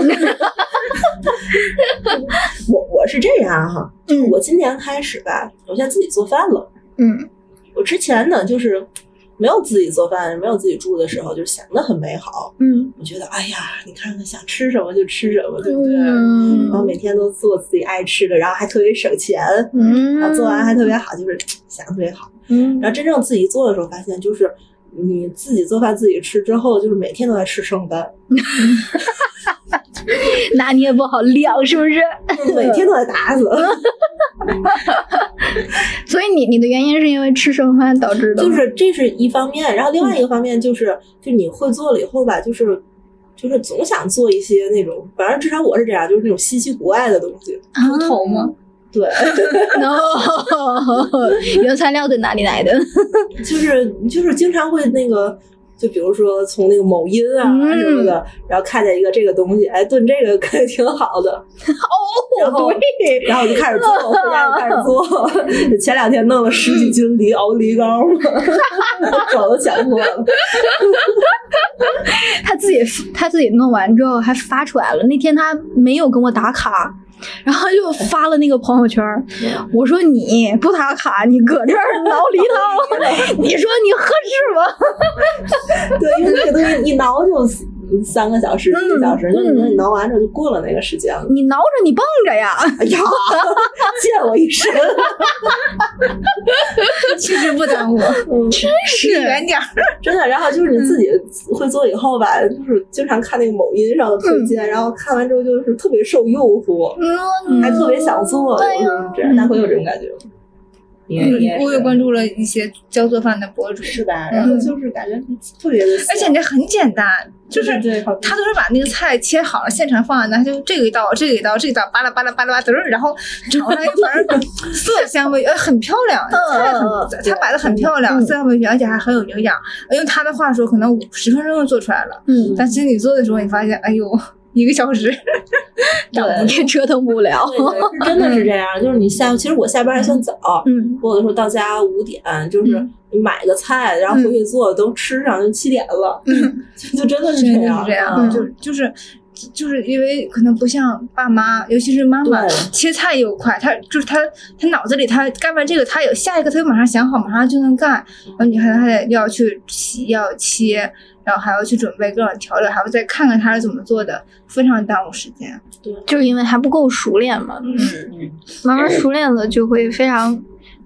我我是这样哈，就是我今年开始吧，我现在自己做饭了。嗯我之前呢，就是没有自己做饭、没有自己住的时候，就是想的很美好。嗯我觉得，哎呀，你看看，想吃什么就吃什么，对不对？嗯然后每天都做自己爱吃的，然后还特别省钱，嗯，然后做完还特别好，就是想的特别好。嗯然后真正自己做的时候，发现就是你自己做饭自己吃之后，就是每天都在吃剩饭，拿捏不好量，是不是？每天都在打死。所以你你的原因是因为吃剩饭导致的，就是这是一方面，然后另外一个方面就是，就你会做了以后吧，就是就是总想做一些那种，反正至少我是这样，就是那种稀奇古怪的东西。猪头吗？对，no，原材料在哪里来的？就是就是经常会那个。就比如说从那个某音啊嗯什么的，然后看见一个这个东西，哎，炖这个可以挺好的，然后哦对，然后我就开始做，回家就开始做。前两天弄了十几斤梨熬梨膏，早都想过了。他自己他自己弄完之后还发出来了。那天他没有跟我打卡，然后就发了那个朋友圈儿。我说你不打卡，你搁这儿挠梨汤，你说你合适吗？对，因为那个东西一挠就三个小时、嗯一个小时，就嗯你挠完之后就过了那个时间了。你挠着你蹦着呀，哎呀，溅我一身！其实不耽误，真是远点儿。真的。然后就是你自己会做以后吧，就是经常看那个某音上的推荐，然后看完之后就是特别受诱惑，嗯，还特别想做，哎呀就是这样。大会有这种感觉吗？你也也是我也关注了一些教做饭的博主，是吧？然后就是感觉特别的，而且这很简单，就是他都是把那个菜切好了，现成放在那，他就这个一道，这个一道，这个一刀，巴拉巴拉巴拉巴拉，嘚儿，然后炒上一盆 色香味，呃，很漂亮，菜很他摆的很漂亮，色香味全，而且还很有营养。用他的话说，可能五十分钟就做出来了，嗯，但其实你做的时候，你发现，哎呦，一个小时，对这折腾不了。真的是这样。就是你下，其实我下班还算早，嗯我有的时候到家五点，就是买个菜，然后回去做，都吃上就七点了，嗯，就就真的是这样，是这样，嗯就就是。就是因为可能不像爸妈，尤其是妈妈对切菜又快，她就是她她脑子里她干完这个，她有下一个，她就马上想好，马上就能干。然后你看她还得要去洗，要切，然后还要去准备各种调料，还要再看看他是怎么做的，非常耽误时间。对就是因为还不够熟练嘛，嗯，慢慢熟练了就会非常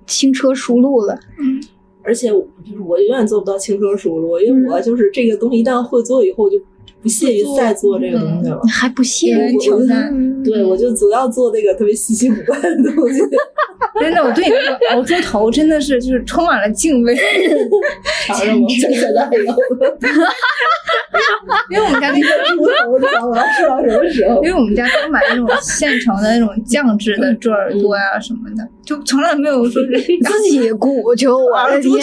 轻车熟路了。嗯而且我就是我永远做不到轻车熟路，因为我就是这个东西一旦会做以后，就不屑于再做这个东西了。还不屑于挑战。对，我就主要做那个特别稀奇古怪的东西。真的，我对你这个熬猪头真的是就是充满了敬畏，因为我们家那个猪头知道吗？吃到什么时候因？为我们家都买那种现成的那种酱制的猪耳朵呀什么的，就从来没有说是 自己鼓就，我的天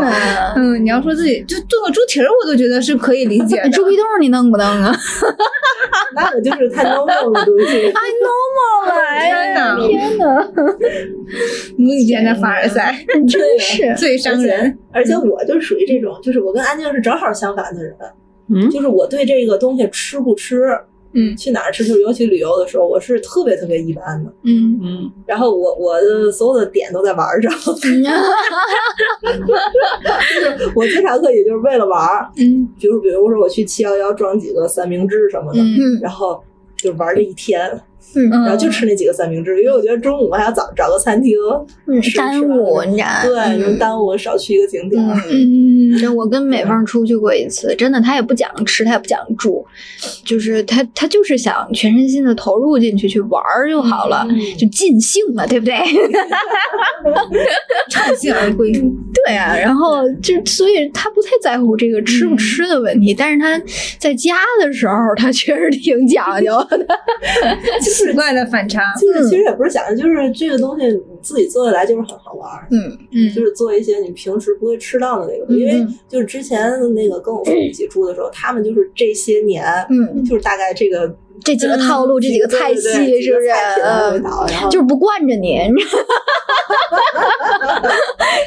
呐！嗯，你要说自己就炖个猪蹄儿，我都觉得是可以理解的。猪皮冻你弄不弄啊？那个就是太 normal 的东西。太 normal 了！天哪天哪，无意间的凡尔赛，真是最伤人。而且我就属于这种，就是我跟安静是正好相反的人。嗯就是我对这个东西吃不吃，嗯。去哪儿吃，就是尤其旅游的时候，我是特别特别一般的。嗯。嗯，然后我我的所有的点都在玩儿上，就是我经常可以就是为了玩儿，嗯。比如比如说我去七幺幺装几个三明治什么的，嗯。然后就玩儿这一天，嗯然后就吃那几个三明治，因为我觉得中午还要找找个餐厅，嗯吃耽误你知道？对，就耽误我少去一个景点儿。嗯，嗯就我跟美凤出去过一次，真的，他也不讲吃，他也不讲住，就是他他就是想全身心的投入进去去玩儿就好了，就尽兴嘛，对不对？畅兴而归。对啊，然后就所以他不太在乎这个吃不吃的问题，但是他在家的时候，他确实挺讲究的。奇怪的反差。就是其实也不是想的，就是这个东西你自己做起来就是很好玩儿。嗯嗯就是做一些你平时不会吃到的那个，因为就是之前那个跟我父母一起住的时候，他们就是这些年，嗯，就是大概这个这几个套路，这几个菜系对对对是不是？然后就是不惯着你，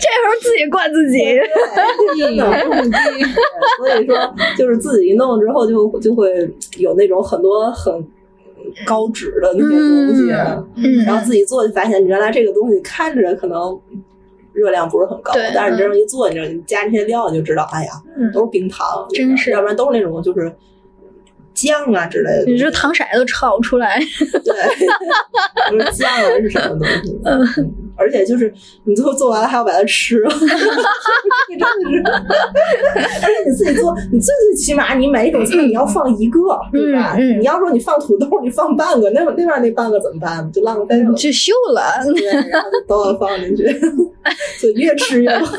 这时候自己惯自己。真的不很低，所以说就是自己一弄之后就就会有那种很多很高脂的那些东西，嗯。然后自己做就发现原来这个东西看着可能。热量不是很高，但是你这样一做，你知道，你加这些料，你就知道，哎呀，嗯。都是冰糖，真是。要不然都是那种就是酱啊之类的。你这糖色都炒不出来，对，不是酱啊是什么东西？嗯，而且就是你最后做完了还要把它吃了，你真的是。而且你自己做，你最最起码你每一种菜你要放一个，对吧？嗯嗯你要说你放土豆，你放半个，那那边那半个怎么办？就浪费了。就秀了。对，然后就都要放进去，就越吃越胖，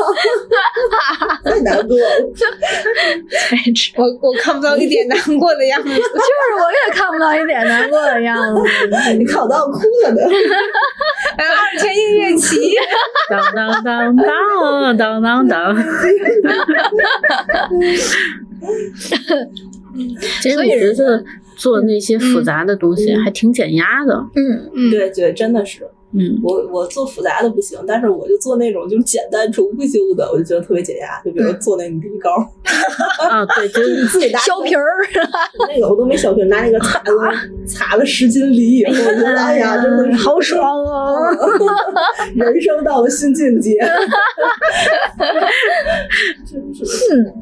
太难过了。我我看不到一点难过的样子。就是我也看不到一点难过的样子。你看我都要哭了呢。二泉映月旗，当当当当当当当。其实我觉得做那些复杂的东西还挺减压的。嗯嗯，对对，真的是。嗯，我我做复杂的不行，但是我就做那种就是简单重复性的，我就觉得特别解压。就比如做那米粒糕，啊，对，就是你自己拿削皮儿，那个我都没削皮，拿那个擦子 擦了十斤梨以后，我觉得哎呀，真的是好爽啊！人生到了新境界。真是，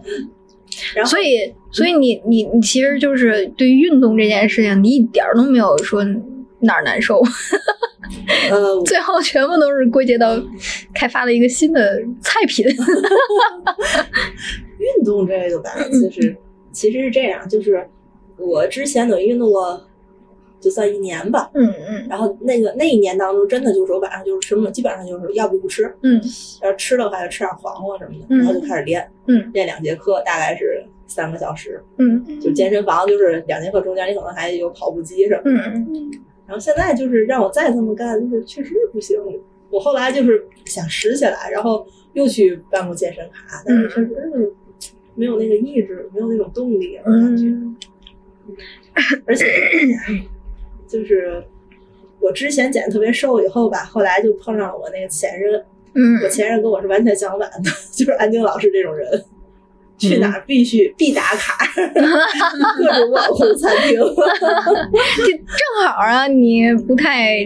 然后所以，所以你你你其实就是对于运动这件事情，你一点儿都没有说哪儿难受，呃，最后全部都是归结到开发了一个新的菜品。运动这个吧，其实其实是这样，就是我之前等于运动过，就算一年吧。嗯嗯然后那个那一年当中，真的就是我晚上就是什么，基本上就是要不就不吃，嗯要是吃的话就吃点黄瓜什么的，嗯然后就开始练，嗯练两节课，大概是三个小时。嗯就健身房就是两节课中间，你可能还有跑步机什么的。嗯然后现在就是让我再这么干，就是确实不行。我后来就是想拾起来，然后又去办过健身卡，但是确实是没有那个意志，没有那种动力，我感觉。嗯而且就是我之前减得特别瘦以后吧，后来就碰上了我那个前任，嗯我嗯前任跟我是完全相反的，就是安静老师这种人，去哪儿必须必打卡，各种网红餐厅。这正好啊，你不太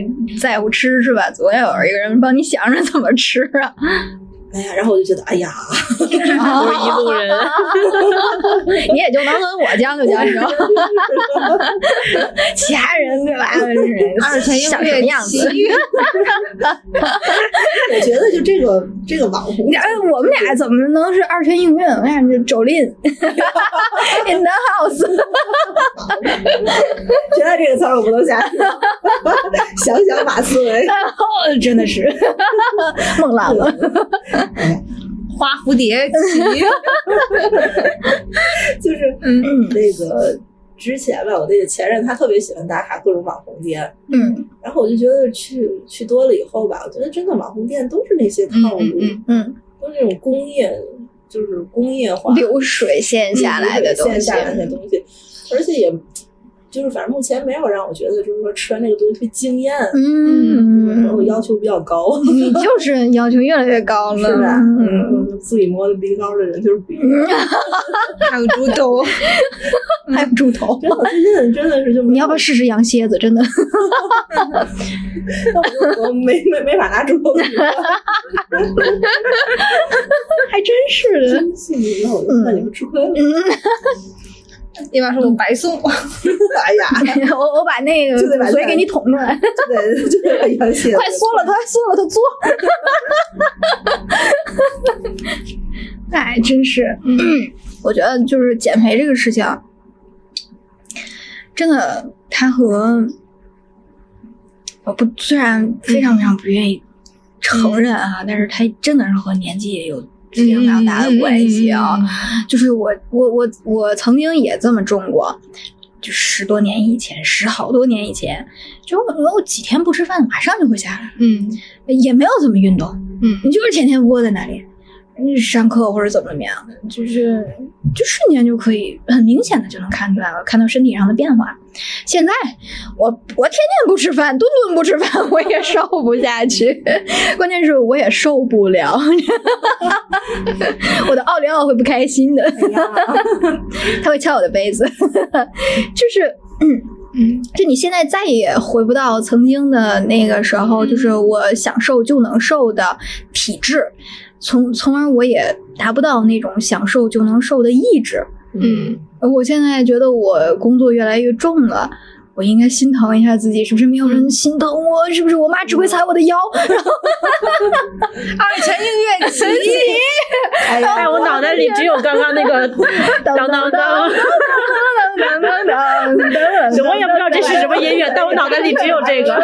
在乎吃是吧？总要有一个人帮你想着怎么吃啊。哎呀，然后我就觉得，哎呀，我是一路人，你也就能跟我将就将就，其他人对吧？二泉映月样子？我觉得就这个这个网红，哎，我们俩怎么能是二泉映月？我们俩是周林 in the house。现在这个词儿我不能瞎说，想想马思唯，哦，真的是梦烂了。花蝴蝶旗，就是嗯。那个之前吧，我那个前任他特别喜欢打卡各种网红店，嗯。然后我就觉得去去多了以后吧，我觉得真的网红店都是那些套路，嗯嗯，都是那种工业，就是工业化流水线下来的东西线下，来的东西，而且也就是反正目前没有让我觉得就是说吃完这个东西特别惊艳，嗯，然后我要求比较高，你就是要求越来越高了，是吧？嗯，嗯，自己摸的鼻高的人就是不一样。还有猪头，还有猪头。真的，最近真的是就你要不要试试羊蝎子？真的，我没没没法拿猪头还真是的。真是你，那我就看你们吃亏了。一般说我白送，哎呀，我我把那个嘴给你捅出来，就得就得把羊蝎子快缩了它，缩了它，缩。哎，真是，嗯，我觉得就是减肥这个事情，真的，它和我不虽然非常非常不愿意承认啊，但是它真的是和年纪也有非常非常大的关系啊。就是我我我我曾经也这么种过，就十多年以前，十好多年以前，就我我几天不吃饭，马上就会下来，嗯也没有怎么运动，嗯你就是天天窝在那里。你上课或者怎么怎么样的，就是就瞬间就可以很明显的就能看出来了，看到身体上的变化。现在我我天天不吃饭，顿顿不吃饭，我也瘦不下去，关键是我也受不了，我的奥利奥会不开心的，他会敲我的杯子，就是嗯。嗯就你现在再也回不到曾经的那个时候，就是我想瘦就能瘦的体质，从从而我也达不到那种想瘦就能瘦的意志。嗯我现在觉得我工作越来越重了。我应该心疼一下自己，是不是没有人心疼我？是不是我妈只会踩我的腰？然 后二泉映月旗，哎我脑袋里只有刚刚那个当当当，我也不知道这是什么音乐，但我脑袋里只有这个。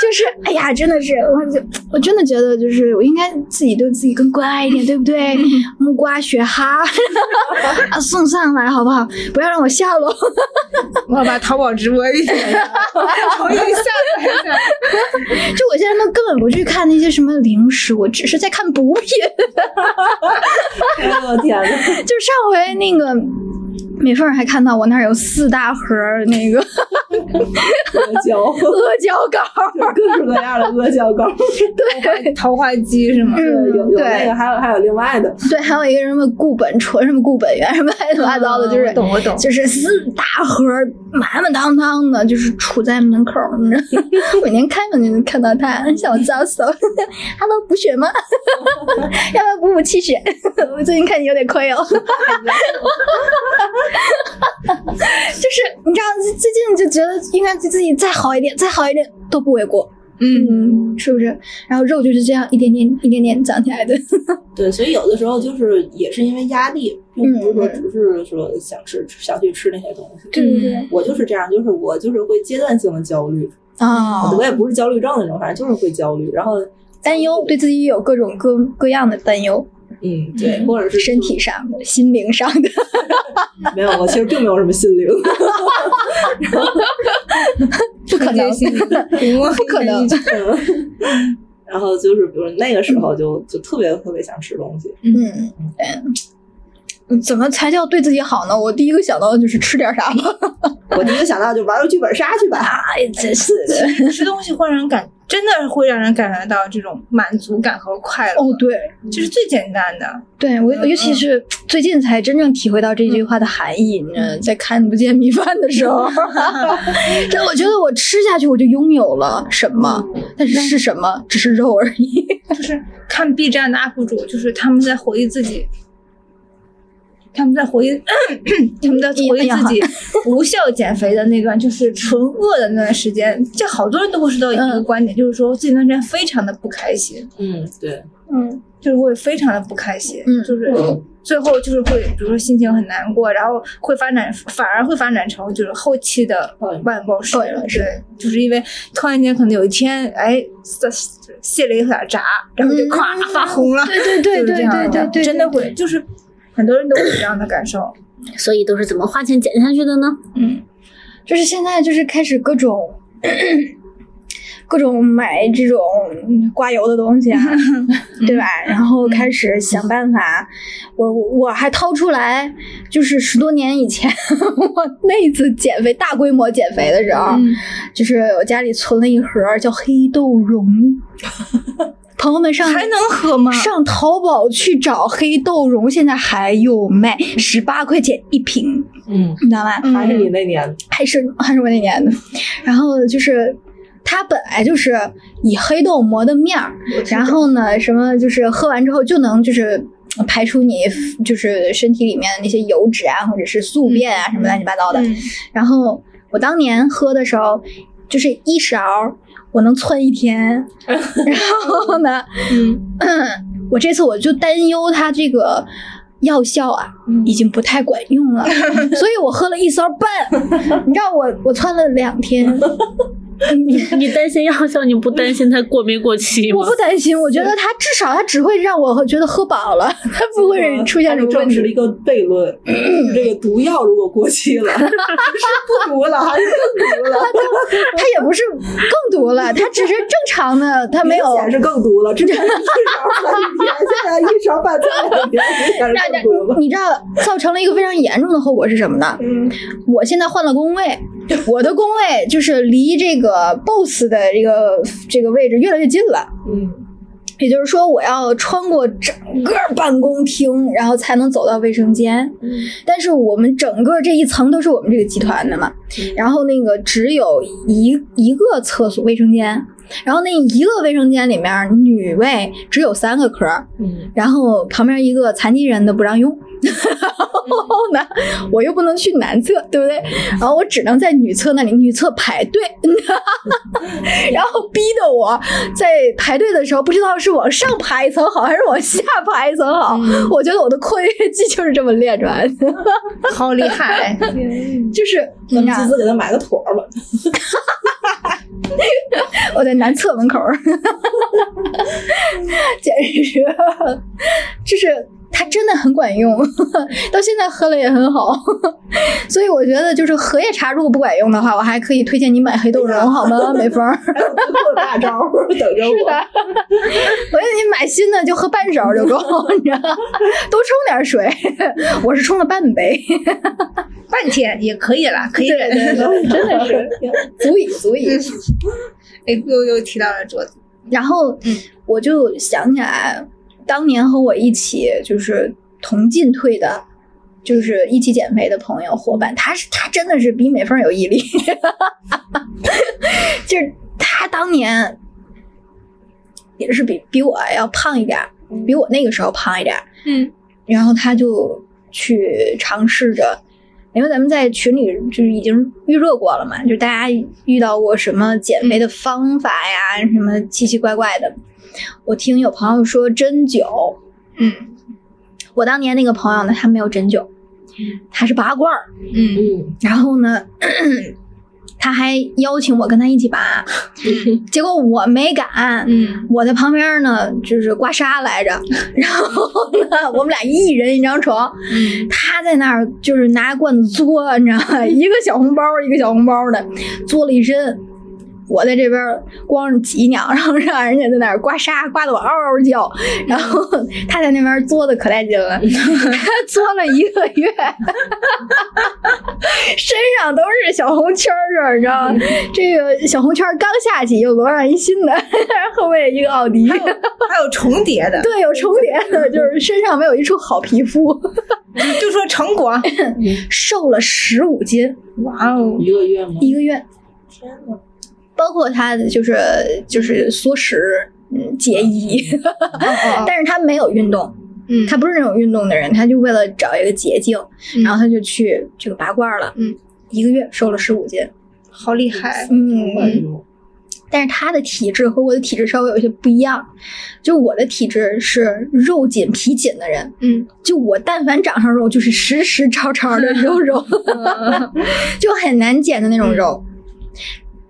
就是哎呀，真的是，我就我真的觉得，就是我应该自己对自己更关爱一点，对不对？木瓜雪哈 啊，送上来好不好？不要让我下楼。我要把淘宝直播一下，重新下载一下。就我现在都根本不去看那些什么零食，我只是在看补品。哎呦我天哪！就上回那个美凤儿还看到我那儿有四大盒那个阿胶，阿胶糕，各式各样的阿胶糕，对桃花姬是吗？对，有有那个，还有还有另外的，对，还有一个什么固本醇什么固本源什么乱七八糟的，就是懂我懂就是四大盒儿满满当当的，就是杵在门口，你知道吗？每天开门就能看到他，小糟手，Hello，补血吗？要不要补补气血？我最近看你有点亏哦。就是你知道，最近就觉得应该对自己再好一点，再好一点都不为过。嗯，嗯，是不是？然后肉就是这样一点点、一点点长起来的。对，所以有的时候就是也是因为压力，并不是说嗯只是说想吃想去吃那些东西。对对对。我就是这样，就是我就是会阶段性的焦虑，啊我也不是焦虑症那种，反正就是会焦虑，然后担忧，对自己有各种各各样的担忧，嗯对，或者是身体上的、心灵上的。没有，我其实并没有什么心灵，不可能，不可能。然后就是比如那个时候就就特别特别想吃东西，嗯，对。怎么才叫对自己好呢？我第一个想到的就是吃点啥吧。我第一个想到就玩个剧本杀去吧。哎，真是的。吃东西会让人感，真的会让人感觉到这种满足感和快乐。哦，对，这是最简单的。对我尤其是最近才真正体会到这句话的含义。你知道，在看不见米饭的时候，这我觉得我吃下去我就拥有了什么，但是是什么？只是肉而已。就是看 B 站的 UP 主，就是他们在回忆自己。他们在回忆，他们在回忆自己无效 减肥的那段，就是纯饿的那段时间。这好多人都会说到一个观点，就是说自己那段时间非常的不开心。嗯，对，嗯，就是会非常的不开心，嗯。就是最后就是会，比如说心情很难过，然后会发展，反而会发展成就是后期的万暴食暴饮暴食对，就是因为突然间可能有一天，哎，卸卸了一点闸，然后就咵发红了，对对对就是这对样的对对对，真的会，就是很多人都有这样的感受，所以都是怎么花钱减下去的呢？嗯，就是现在就是开始各种各种买这种刮油的东西啊，对吧？然后开始想办法，我我还掏出来，就是十多年以前 我那一次减肥大规模减肥的时候，嗯就是我家里存了一盒叫黑豆蓉。朋友们上还能喝吗？上淘宝去找黑豆蓉，现在还有卖，十八块钱一瓶，嗯，你知道吗？还是你那年，还是还是我那年的。然后就是它本来就是以黑豆磨的面儿，然后呢，什么就是喝完之后就能就是排出你就是身体里面的那些油脂啊，或者是宿便啊什么乱七八糟的。嗯。然后我当年喝的时候，就是一勺我能窜一天，然后呢，嗯。我这次我就担忧它这个药效啊，已经不太管用了，所以我喝了一勺半。你知道我我窜了两天，你你担心药效，你不担心它过没过期吗我？不担心，我觉得它至少它只会让我觉得喝饱了，它不会出现什么问题。证实了一个悖论，这个毒药如果过期了，是不毒了还是更毒了？它也不是更毒了，它只是正常的，它没有明显是更毒了。之前是一勺半一天，现在一勺半才两天，明显让是更毒了。你知道造成了一个非常严重的后果是什么呢？嗯，我现在换了工位，我的工位就是离这个 boss 的这个这个位置越来越近了。嗯，也就是说，我要穿过整个办公厅，然后才能走到卫生间。但是我们整个这一层都是我们这个集团的嘛，然后那个只有一一个厕所卫生间，然后那一个卫生间里面女卫只有三个壳，嗯，然后旁边一个残疾人的不让用。然后呢，我又不能去男厕，对不对？然后我只能在女厕那里，女厕排队，然后逼得我在排队的时候，不知道是往上爬一层好，还是往下爬一层好。我觉得我的括约肌就是这么练出来的，好厉害！就是你自，己给他买个坨儿吧。我在男厕门口儿，简直就是它真的很管用，到现在喝了也很好，所以我觉得就是荷叶茶如果不管用的话，我还可以推荐你买黑豆蓉，好吗，美凤儿？还有最后的大招儿等着我。是的，我觉得你买新的就喝半勺就够，你知道吗，多冲点水。我是冲了半杯，半天也可以了，可以忍。真的是足以足以。哎，又又提到了桌子，然后，我就想起来，当年和我一起就是同进退的，就是一起减肥的朋友伙伴，他是他真的是比美凤有毅力，就是他当年也是比比我要胖一点儿，比我那个时候胖一点儿，嗯，然后他就去尝试着。因为咱们在群里就是已经预热过了嘛，就大家遇到过什么减肥的方法呀，什么奇奇怪怪的。我听有朋友说针灸，嗯我当年那个朋友呢，他没有针灸，他是拔罐儿，嗯嗯，然后呢，他还邀请我跟他一起拔，结果我没敢，嗯我在旁边呢，就是刮痧来着，然后呢，我们俩一人一张床，嗯他在那儿就是拿罐子嘬，你知道吗？一个小红包一个小红包的嘬了一身。我在这边光着脊梁，然后让人家在那儿刮痧，刮得我嗷嗷叫。然后 他在那边作的可带劲了，他作了一个月，身上都是小红圈儿，你知道吗？这个小红圈刚下去，又罗上一新的，后面一个奥迪。还有还有重叠的，对，有重叠的，就是身上没有一处好皮肤，就说成果，瘦了十五斤，哇哦，一个月吗？一个月，天呐，包括他就是就是缩食嗯节衣，哦 但是他没有运动，嗯。他不是那种运动的人，他就为了找一个捷径，嗯。然后他就去这个拔罐了，嗯，一个月瘦了十五斤，好厉害，嗯，但是他的体质和我的体质稍微有一些不一样，就我的体质是肉紧皮紧的人，嗯。就我但凡长上肉，就是实实超超的 肉。肉，就很难减的那种肉。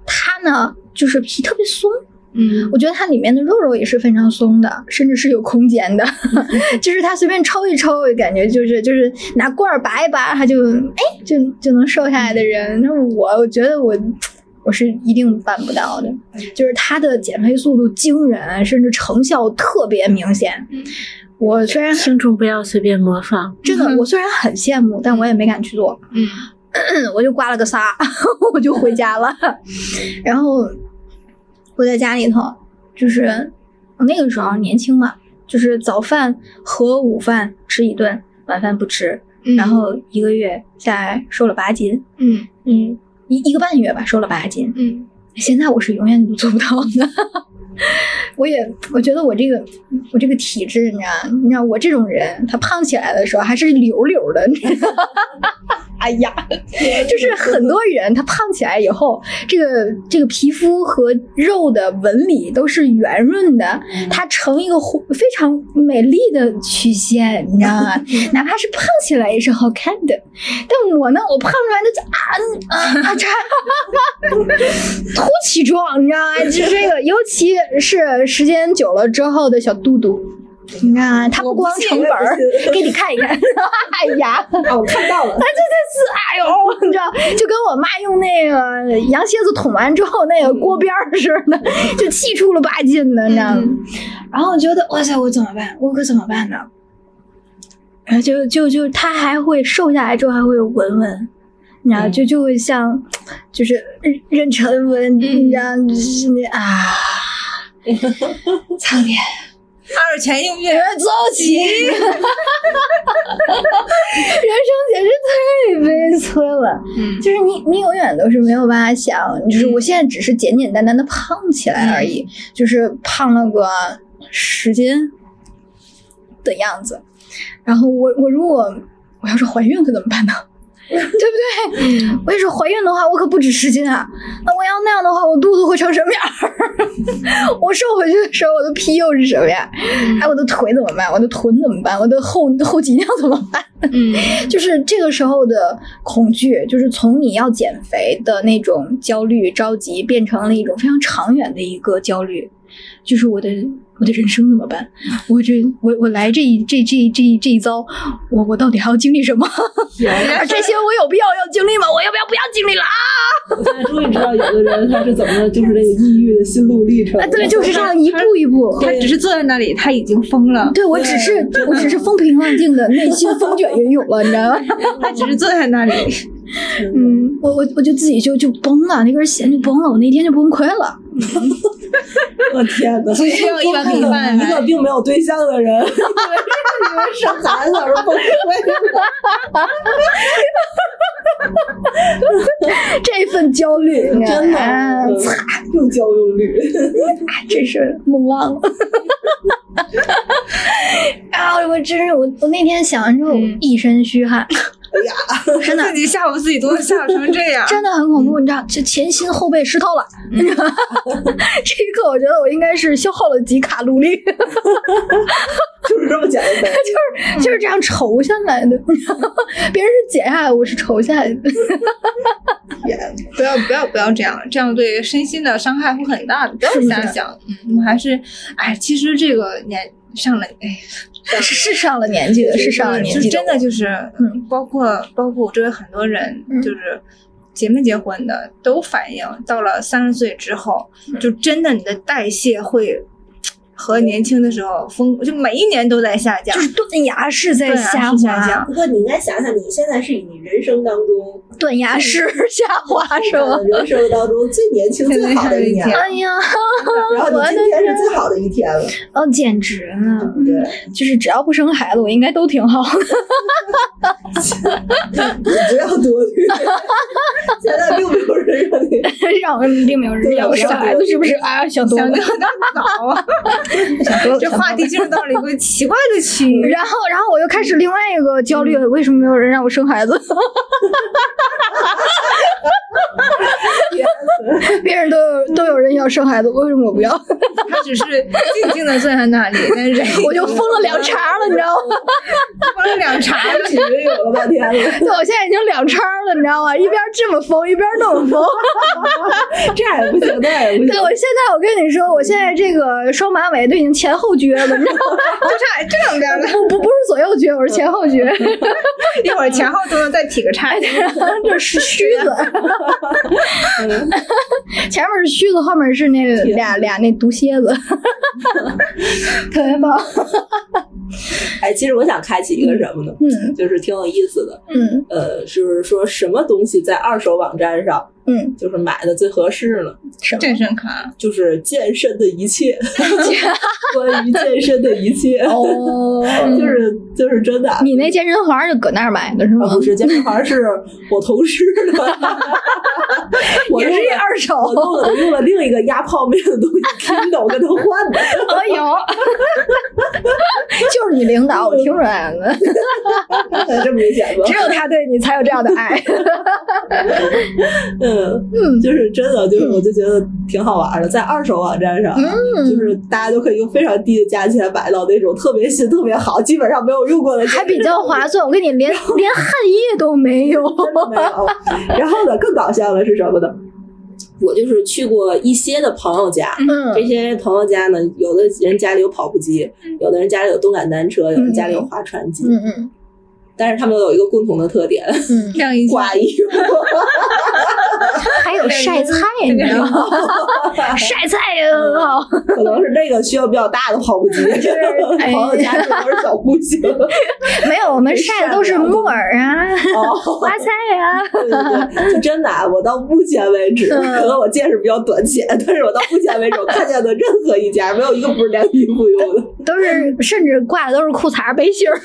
他呢，就是皮特别松，嗯我觉得它里面的肉肉也是非常松的，甚至是有空间的，就是它随便抽一抽，感觉就是就是拿罐儿拔一拔，它就哎就就能瘦下来的人。那我我觉得我我是一定办不到的，就是它的减肥速度惊人，甚至成效特别明显。我虽然听众不要随便模仿。真的，我虽然很羡慕，但我也没敢去做。嗯 我就刮了个痧，我就回家了。然后我在家里头，就是我那个时候年轻嘛，就是早饭和午饭吃一顿，晚饭不吃。嗯然后一个月下来瘦了八斤，嗯嗯，一一个半月吧，瘦了八斤。嗯现在我是永远都做不到的。我也我觉得我这个我这个体质，你知道，你知道我这种人，他胖起来的时候还是溜溜的，你知道吗？哎呀，就是很多人他胖起来以后，这个这个皮肤和肉的纹理都是圆润的，它呈一个非常美丽的曲线，你知道吗？哪怕是胖起来也是好看的。但我呢，我胖出来的就啊啊啊，这凸起状，你知道吗？就这个，尤其是时间久了之后的小肚肚。你看啊，它不光成本儿，给你看一看。哎呀，哦，我看到了，这这次哎呦，你知道，就跟我妈用那个羊蝎子捅完之后那个锅边儿似的，就气出了八斤的，你知道吗？然后我觉得，哇塞，我怎么办？我可怎么办呢？然后就就就它还会瘦下来之后还会有纹纹，你知道，就就会像就是妊娠纹，你知道，就是那啊，苍天。二泉映月，走起！人生简直太悲催了。嗯就是你，你永远都是没有办法想，就是我现在只是简简单单的胖起来而已，就是胖了个十斤的样子。然后我我如果我要是怀孕可怎么办呢？对不对？我也是怀孕的话，我可不止十斤啊！那我要那样的话，我肚子会成什么样？我瘦回去的时候，我的屁又是什么样？哎，我的腿怎么办？我的臀怎么办？我的后后脊梁怎么办？嗯就是这个时候的恐惧，就是从你要减肥的那种焦虑、着急，变成了一种非常长远的一个焦虑，就是我的我的人生怎么办？我这我我来这一这这这这一遭，我我到底还要经历什么？这些我有必要要经历吗？我要不要不要经历了啊？我现在终于知道有的人他是怎么就是那个抑郁的心路历程。啊，对，就是这样一步一步。他只是坐在那里，他已经疯了，对我只是我只是风平浪静的，内心风卷云涌了，你知道吗？他只是坐在那里，嗯，我我我就自己就就崩了，那根弦就崩了，我那天就崩溃了。我天哪！需要一碗米饭一个并没有对象的人，以为以为生孩子而崩溃了。这份焦虑，真的擦，又焦又虑。真是梦浪了。啊！我真是我我那天想完之后嗯一身虚汗，真的自己吓唬自己都能吓唬成这样，真的很恐怖，你知道，这前心后背湿透了。这一刻，我觉得我应该是消耗了几卡路里，就是这么简单。就是就是这样愁下来的。别人是减下来，我是愁下来的。不要不要不要这样，这样对身心的伤害会很大的。不要是不是想想，嗯，还是，哎，其实这个年上了，哎，是是上了年纪的，是上了年纪就真的就是，嗯，包括包括我周围很多人，嗯。就是结没结婚的都反映，到了三十岁之后，就真的你的代谢会和年轻的时候风，就每一年都在下降就。是断崖式在下滑下降，不过你应该想想，你现在是你人生当中断崖式下滑是吗？人生当中最年轻、最好的一年，哎呀，然后你今天是最好的一天了，哦，简直了！对，就是只要不生孩子，我应该都挺好的。你不要多虑，现在并没有人让你 让我并没有人要生孩子，是不是？啊，想多了想。得早啊！这话题进入到了一个 奇怪的区域。然后，然后我又开始另外一个焦虑，为什么没有人让我生孩子？别人都有都有人要生孩子，为什么我不要？他只是静静的坐在那里，但是我就疯了两茬了，你知道吗？疯了两茬了。以为有了半天了，对，我现在已经两茬了，你知道吗？一边这么疯，一边那么疯。这样也不行，那样也不对，行。我现在我跟你说，我现在这个双马尾都已经前后撅了，你知道吗？就差这两边了，不不不是左右撅，我是前后撅，一会儿前后都能再劈个叉。这是须子，前面是须子，后面是那个俩俩那毒蝎子，特别棒。哎，其实我想开启一个什么呢？嗯就是挺有意思的。嗯呃，就是说什么东西在二手网站上嗯，就是买的最合适了？健身卡，就是健身的一切，关于健身的一切，哦，就是就是真的。啊，你那健身环就搁那儿买的是吗？不是健身环，是我同事的，我也是一二手。我用了我用了另一个压泡面的东西 Kindle 跟他换的。哎呦，就是你领导，我听出来了，这么明显吗？只有他对你才有这样的爱。嗯嗯就是真的，就是我就觉得挺好玩的，在二手网站上，嗯就是大家都可以用非常低的价钱买到那种特别新、特别好，基本上没有用过的，还比较划算。我跟你连 连汗液都没有。没有。然后呢，更搞笑的是什么呢？我就是去过一些的朋友家，这嗯些朋友家呢，有的人家里有跑步机，有的人家里有动感单车，有人家里有划船机，嗯嗯但是他们都有一个共同的特点：嗯，晾 衣挂衣服。还有晒菜，你知道吗？晒菜也很好。可能是这个需要比较大的跑步机，哎朋友家是都是小步行。没有，我们晒的都是木耳啊、哦，花菜啊。对对对，就真的啊，我到目前为止，嗯可能我见识比较短浅，但是我到目前为止，我看见的任何一家没有一个不是晾衣服用的。都是，甚至挂的都是裤衩背心儿，不，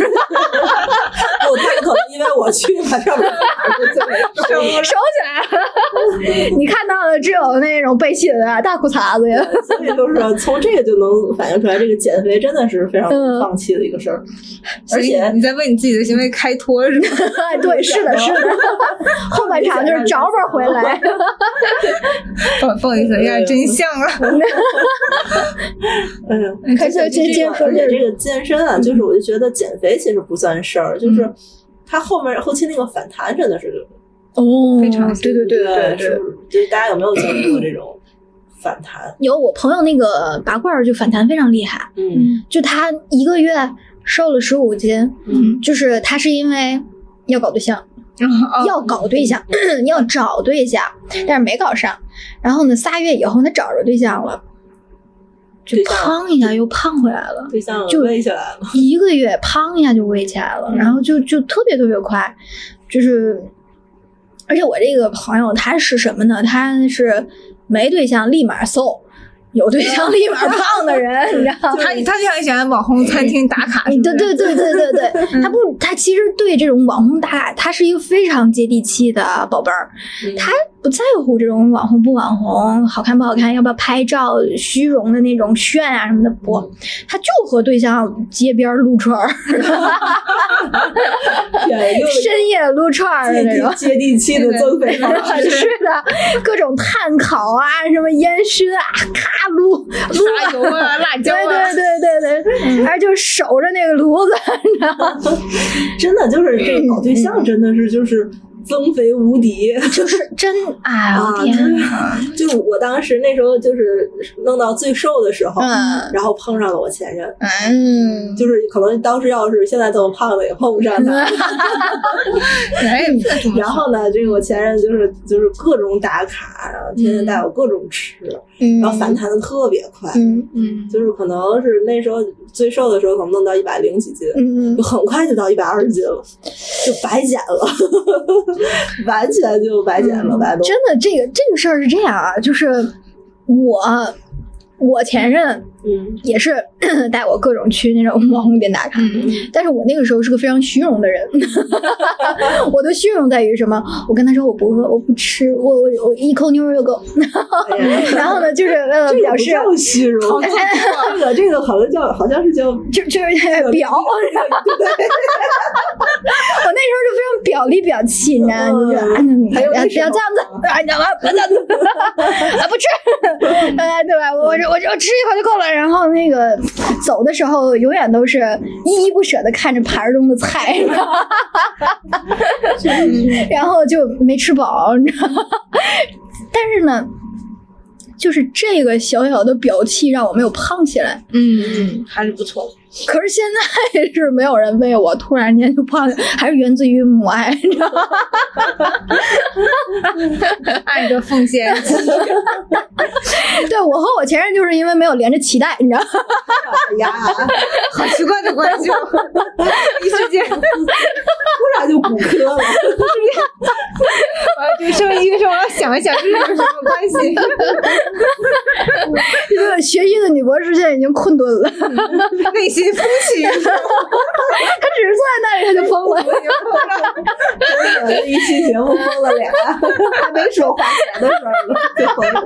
他们可能因为我去把上面 收起来了。你看到的只有那种背心啊、大裤衩子呀。所以就是从这个就能反映出来，这个减肥真的是非常嗯放弃的一个事儿，而且你在为你自己的行为开脱是吗？对，是的，是的。后半场就是找吧回来。不不好意思，有点真相了。嗯。开始接接说而且这个健身啊，就是我就觉得减肥其实不算事儿，就是它后面后期那个反弹真的是哦非常对对对对对。就是大家有没有经历过这种反弹？有我朋友那个拔罐儿就反弹非常厉害，嗯就他一个月瘦了十五斤，嗯就是他是因为要搞对象，哦要搞对象，要找对象，但是没搞上。然后呢，仨月以后他找着对象了，就胖一下又胖回来了。对象就微起来了，一个月胖一下就喂起来了，然后就就特别特别快，就是，而且我这个朋友他是什么呢？他是没对象立马瘦，有对象立马胖的人，你知道吗？他他就像喜欢网红餐厅打卡，是是对对对对对对，他不，他其实对这种网红打卡，他是一个非常接地气的宝贝儿，嗯他不在乎这种网红不网红，好看不好看，要不要拍照，虚荣的那种炫啊什么的不，他就和对象街边撸串儿，深夜撸串儿的那种。接地气的增肥方式。是的，各种炭烤啊，什么烟熏啊，咔撸撸沙油啊、辣椒对啊，对对对对，还就守着那个炉子，你知道吗？真的就是这个搞对象，真的是就是增肥无敌。就是真，哎呦啊，天真啊！就我当时那时候就是弄到最瘦的时候，嗯然后碰上了我前任，嗯，就是可能当时要是现在这么胖了也碰不上他。然后呢，这个我前任就是就是各种打卡，然后天天带我各种吃，嗯然后反弹的特别快，嗯嗯，就是可能是那时候最瘦的时候，可能弄到一百零几斤，嗯就很快就到一百二十斤了，就白减了，完全就白捡了，白嗯真的，这个这个事儿是这样啊，就是我我前任嗯也是 带我各种去那种 网红店打卡，但是我那个时候是个非常虚荣的人。我的虚荣在于什么？我跟他说我不饿，我不吃，我我我一口牛肉就够。然后呢，就是为了表示，叫虚荣，这个这个好像叫好像是叫就就是表。我那时候就非常表里表气，你知道吗？就是啊，嗯还有不要这样子，啊，你知道吗？不要这样子，啊，不吃，哎，对吧？我我我我吃一口就够了。然后那个走的时候，永远都是依依不舍的看着盘中的菜，哈哈哈哈哈然后就没吃饱，你知道吗？但是呢。就是这个小小的表气让我没有胖起来，嗯，还是不错。可是现在 是没有人喂我，突然间就胖了，还是源自于母爱，你知道吗？爱的奉献，对我和我前任就是因为没有连着脐带，你知道吗？哎呀，好奇怪的关系，一瞬间，突然就骨科了。我就身为医生，我要想一想这是有什么关系。这个学医的女博士现在已经困顿了，她内心风起云涌，只是坐在那里，他就疯了。真的，这一期节目疯了俩，还没说花钱的事儿呢，就疯了。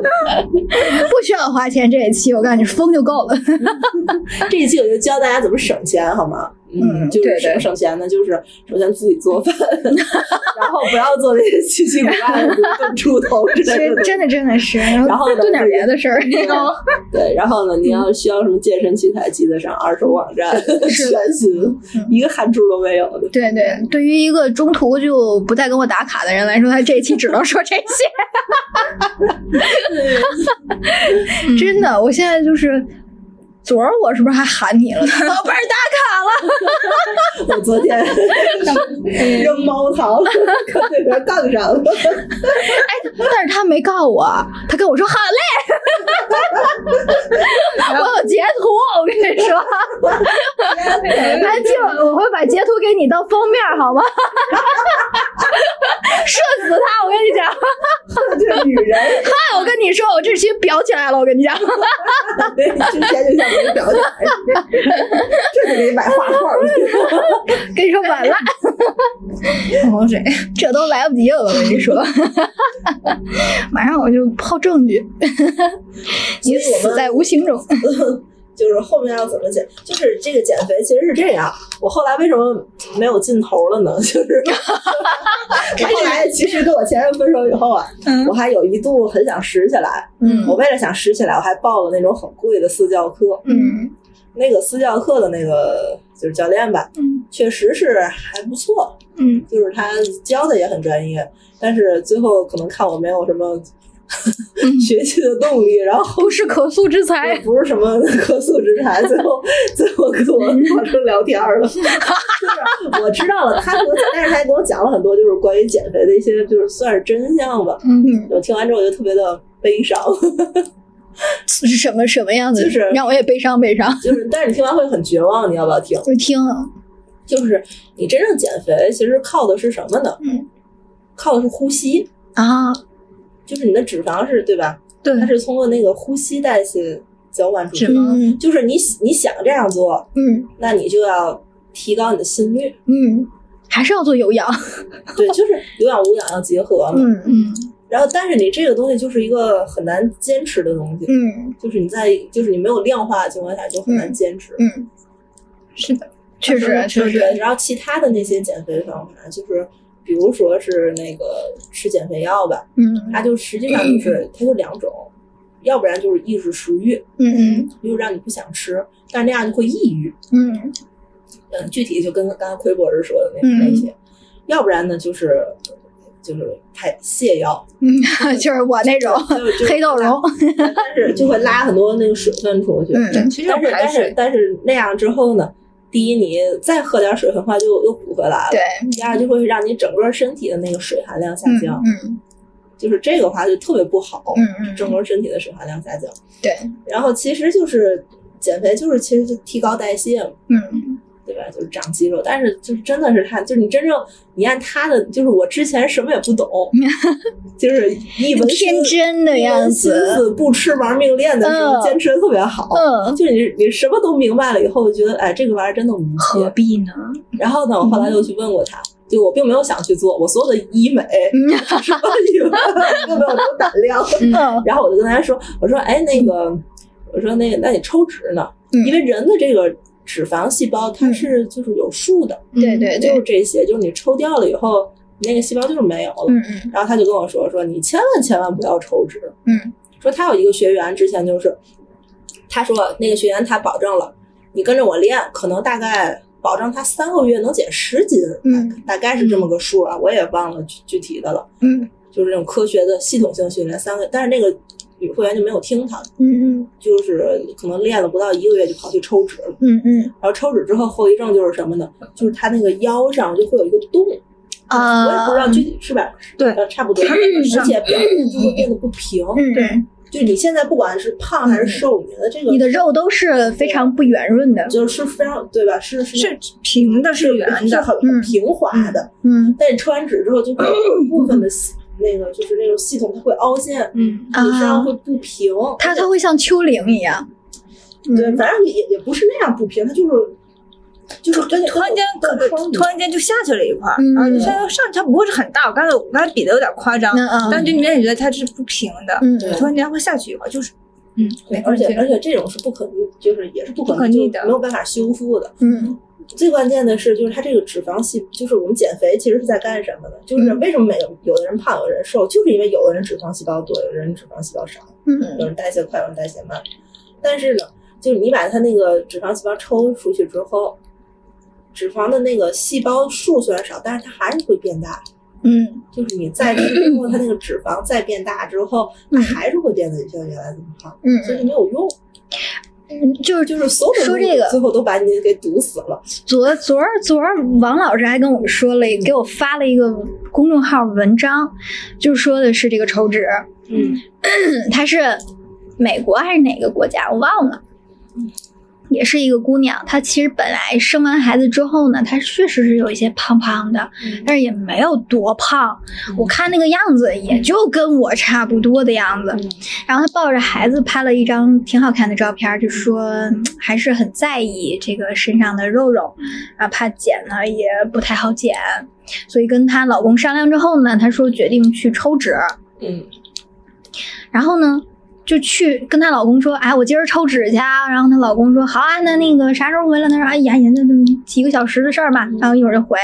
不需要花钱，这一期我告诉你，疯就够了。这一期我就教大家怎么省钱，好吗？嗯就是省省钱呢，就是首先自己做饭，然后不要做那些奇奇怪怪的，炖猪头之类的。真的真的是，然然后呢炖点别的事儿。对，然后呢，你要需要什么健身器材，记得上二手网站，全新，一个汗珠都没有的。对对，对于一个中途就不再跟我打卡的人来说，他这一期只能说这些。真的，我现在就是。昨儿我是不是还喊你了？宝贝儿打卡了。我昨天扔猫糖，跟那边杠上了。但是他没告我，他跟我说好嘞，我有截图，我跟你说，安静，我会把截图给你当封面，好吗？射死他！我跟你讲，这女人嗨，我跟你说，我这期裱起来了，我跟你讲，之前就像这就给你买画画去。跟你说晚了，喝口水。这都来不及了，我跟你说，马上我就抛证据，你死在无形中。就是后面要怎么减，就是这个减肥其实是这样。我后来为什么没有劲头了呢？就是 我后来其实跟我前任分手以后啊，嗯我还有一度很想拾起来。嗯我为了想拾起来，我还报了那种很贵的私教课。嗯那个私教课的那个就是教练吧，嗯确实是还不错，嗯就是他教的也很专业，但是最后可能看我没有什么学习的动力，然后不是可塑之 才。不是什么可塑之才，最后最后跟我发生聊天了。就是我知道了，他给我，但是他也给我讲了很多，就是关于减肥的一些，就是算是真相吧。嗯，我听完之后我就特别的悲伤，是什么什么样子？就是让我也悲伤悲伤。就是但是你听完会很绝望，你要不要听？我听了，就是你真正减肥，其实靠的是什么呢？嗯，靠的是呼吸，啊，就是你的脂肪是对吧？对它是通过那个呼吸代谢交换出去脂。肪嗯就是你你想这样做，嗯那你就要提高你的心率。嗯，还是要做有氧。对，就是有氧无氧要结合嘛。嗯嗯然后，但是你这个东西就是一个很难坚持的东西，嗯就是你在就是你没有量化的情况下就很难坚持。嗯，是的，确实确实。然后其他的那些减肥方法，就是比如说是那个吃减肥药吧，嗯它就实际上就是它就两种，要不然就是抑制食欲，嗯嗯就让你不想吃，但是那样就会抑郁。嗯嗯，具体就跟刚刚奎博士说的那嗯那些，要不然呢就是就是排泻药，嗯，就是我那种 黑豆蓉。但是就会拉很多那个水分出去。嗯其实要但是但是。但是那样之后呢，第一你再喝点水很快就又补回来了。对，第二就会让你整个身体的那个水含量下嗯降，嗯就是这个话就特别不好，嗯嗯整个身体的水含量下降。对，然后其实就是减肥，就是其实就提高代谢嘛。嗯对吧？就是长肌肉，但是就是真的是他，就是你真正你按他的，就是我之前什么也不懂，就是一门心天真的样一门心子，思不吃玩命练的时候，嗯坚持的特别好。嗯，就是你你什么都明白了以后，我觉得哎，这个玩意儿真的无何解。必呢？然后呢，我后来又去问过他，就我并没有想去做，我所有的医美什么医美 并没有这个胆量。嗯然后我就跟他说，我说哎那个，我说那个那你抽脂呢？嗯因为人的这个脂肪细胞它是就是有数的，对对就是，这些，就是你抽掉了以后，你那个细胞就是没有了。嗯嗯。然后他就跟我说说你千万千万不要抽脂，嗯。说他有一个学员之前就是，他说那个学员他保证了，你跟着我练，可能大概保证他三个月能减十斤，嗯大概是这么个数啊，我也忘了具具体的了，嗯。就是那种科学的系统性训练三个，但是那个女会员就没有听他的，嗯嗯就是可能练了不到一个月就跑去抽脂了，嗯嗯然后抽脂之后后遗症就是什么呢？就是他那个腰上就会有一个洞。啊，我也不知道具体是吧？对呃，差不多，而且表面就会变得不平。嗯对，就你现在不管是胖还是瘦，你的这个你的肉都是非常不圆润的，就是非常对吧？是是是平的，是圆的，是很很平滑的。嗯但你抽完脂之后，就会有部分的 系那个就是那种系统它会凹陷，嗯，你身上会不平。它它会像丘陵一样，对，反正也也也不是那样不平，它就是就是跟突然间突然间就下去了一块儿，嗯。然后就现在上它不会是很大，我刚才我刚才比的有点夸张，嗯嗯。但就你也觉得它是不平的，嗯。对。突然间会下去一块儿，就是嗯，而且而且这种是不可逆，就是也是不可逆，逆的就没有办法修复的。嗯最关键的是，就是它这个脂肪细，就是我们减肥其实是在干什么呢？就是嗯为什么没有有的人胖，有的人瘦，就是因为有的人脂肪细胞多，有的人脂肪细胞少，有嗯人代谢快，有人代谢慢。但是呢，就是你把它那个脂肪细胞抽出去之后，脂肪的那个细胞数虽然少，但是它还是会变大。嗯就是你再吃之后，它那个脂肪再变大之后，它嗯还是会变得像原来那么胖，所以没有用。嗯，就是就是所有的说这个最后都把你给堵死了。昨昨儿昨儿王老师还跟我们说了，给我发了一个公众号文章，就说的是这个抽纸，嗯，它是美国还是哪个国家？我忘了，也是一个姑娘，她其实本来生完孩子之后呢，她确实是有一些胖胖的，但是也没有多胖，我看那个样子也就跟我差不多的样子。然后她抱着孩子拍了一张挺好看的照片，就说嗯还是很在意这个身上的肉肉，啊，怕减呢也不太好减，所以跟她老公商量之后呢，她说决定去抽脂，嗯然后呢。就去跟她老公说，哎，我今儿抽纸去啊。然后她老公说，好啊，那那个啥时候回来？她说，哎呀，那那几个小时的事儿嘛。然后一会儿就回，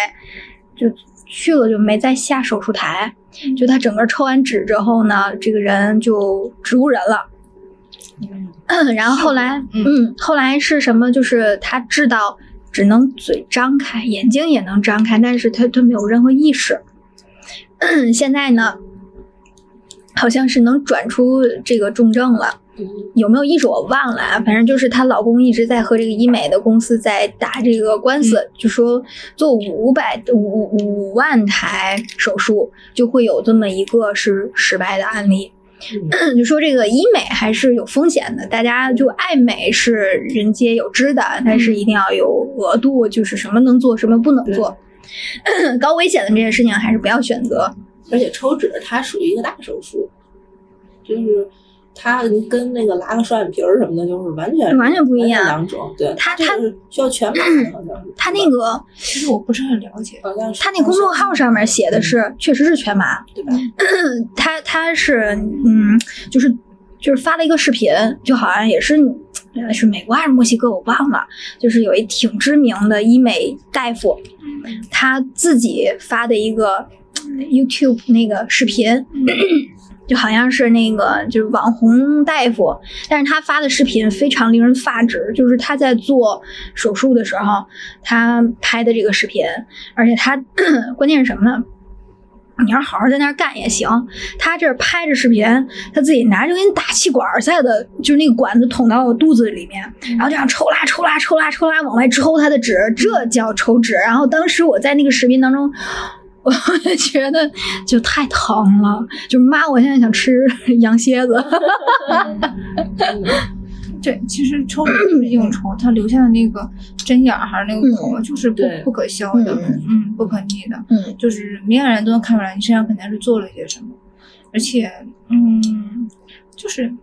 就去了，就没再下手术台。就她整个抽完纸之后呢，这个人就植物人 了。然后后来，嗯，后来是什么？就是她治到只能嘴张开，眼睛也能张开，但是她她没有任何意识。现在呢，好像是能转出这个重症了。嗯有没有意识我忘了啊，反正就是她老公一直在和这个医美的公司在打这个官司，就说做五百五五万台手术就会有这么一个是失败的案例。就说这个医美还是有风险的，大家就爱美是人皆有之的，但是一定要有额度，就是什么能做，什么不能做。高危险的这些事情还是不要选择。而且抽脂它属于一个大手术，就是它跟那个拉个双眼皮儿什么的，就是完全完全不一样两种。对，它它需要全麻的，好像是。他那个其实我不是很了解，好像是他那公众号上面写的是，确实是全麻。对吧？他他是嗯，就是就是发了一个视频，就好像也是呃是美国还是墨西哥，我忘了，就是有一挺知名的医美大夫，他自己发的一个 YouTube 那个视频。就好像是那个就是网红大夫，但是他发的视频非常令人发指，就是他在做手术的时候，他拍的这个视频，而且他关键是什么呢？你要好好在那儿干也行，他这儿拍着视频，他自己拿着跟打气管似的，就是那个管子捅到我肚子里面，然后这样抽拉抽拉抽拉抽拉往外抽他的纸，这叫抽纸。然后当时我在那个视频当中。我就觉得就太疼了，就妈，我现在想吃 羊蝎子。对，其实抽就是硬抽，它留下的那个针眼儿还是那个口，就是不不可消的，嗯嗯，不可逆的，嗯就是明眼人都能看出来你身上肯定是做了一些什么，而且，嗯，就是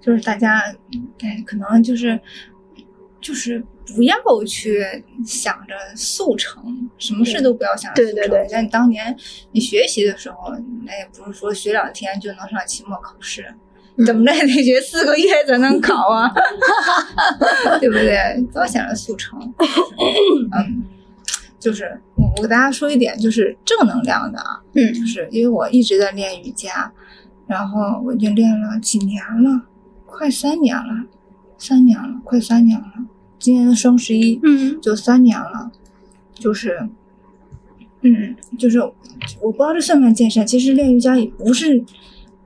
就是大家，哎，可能就是就是不要去想着速成，什么事都不要想着速成。对对对像你当年你学习的时候，那也不是说学两天就能上期末考试。怎么着也得学四个月才能考啊，对不对？不要想着速成，嗯，就是我我给大家说一点，就是正能量的啊，嗯就是因为我一直在练瑜伽，然后我已经练了几年了，快三年了，三年了，快三年了。今年的双十一，嗯就三年了，就是，嗯，就是我不知道这算不算健身。其实练瑜伽也不是，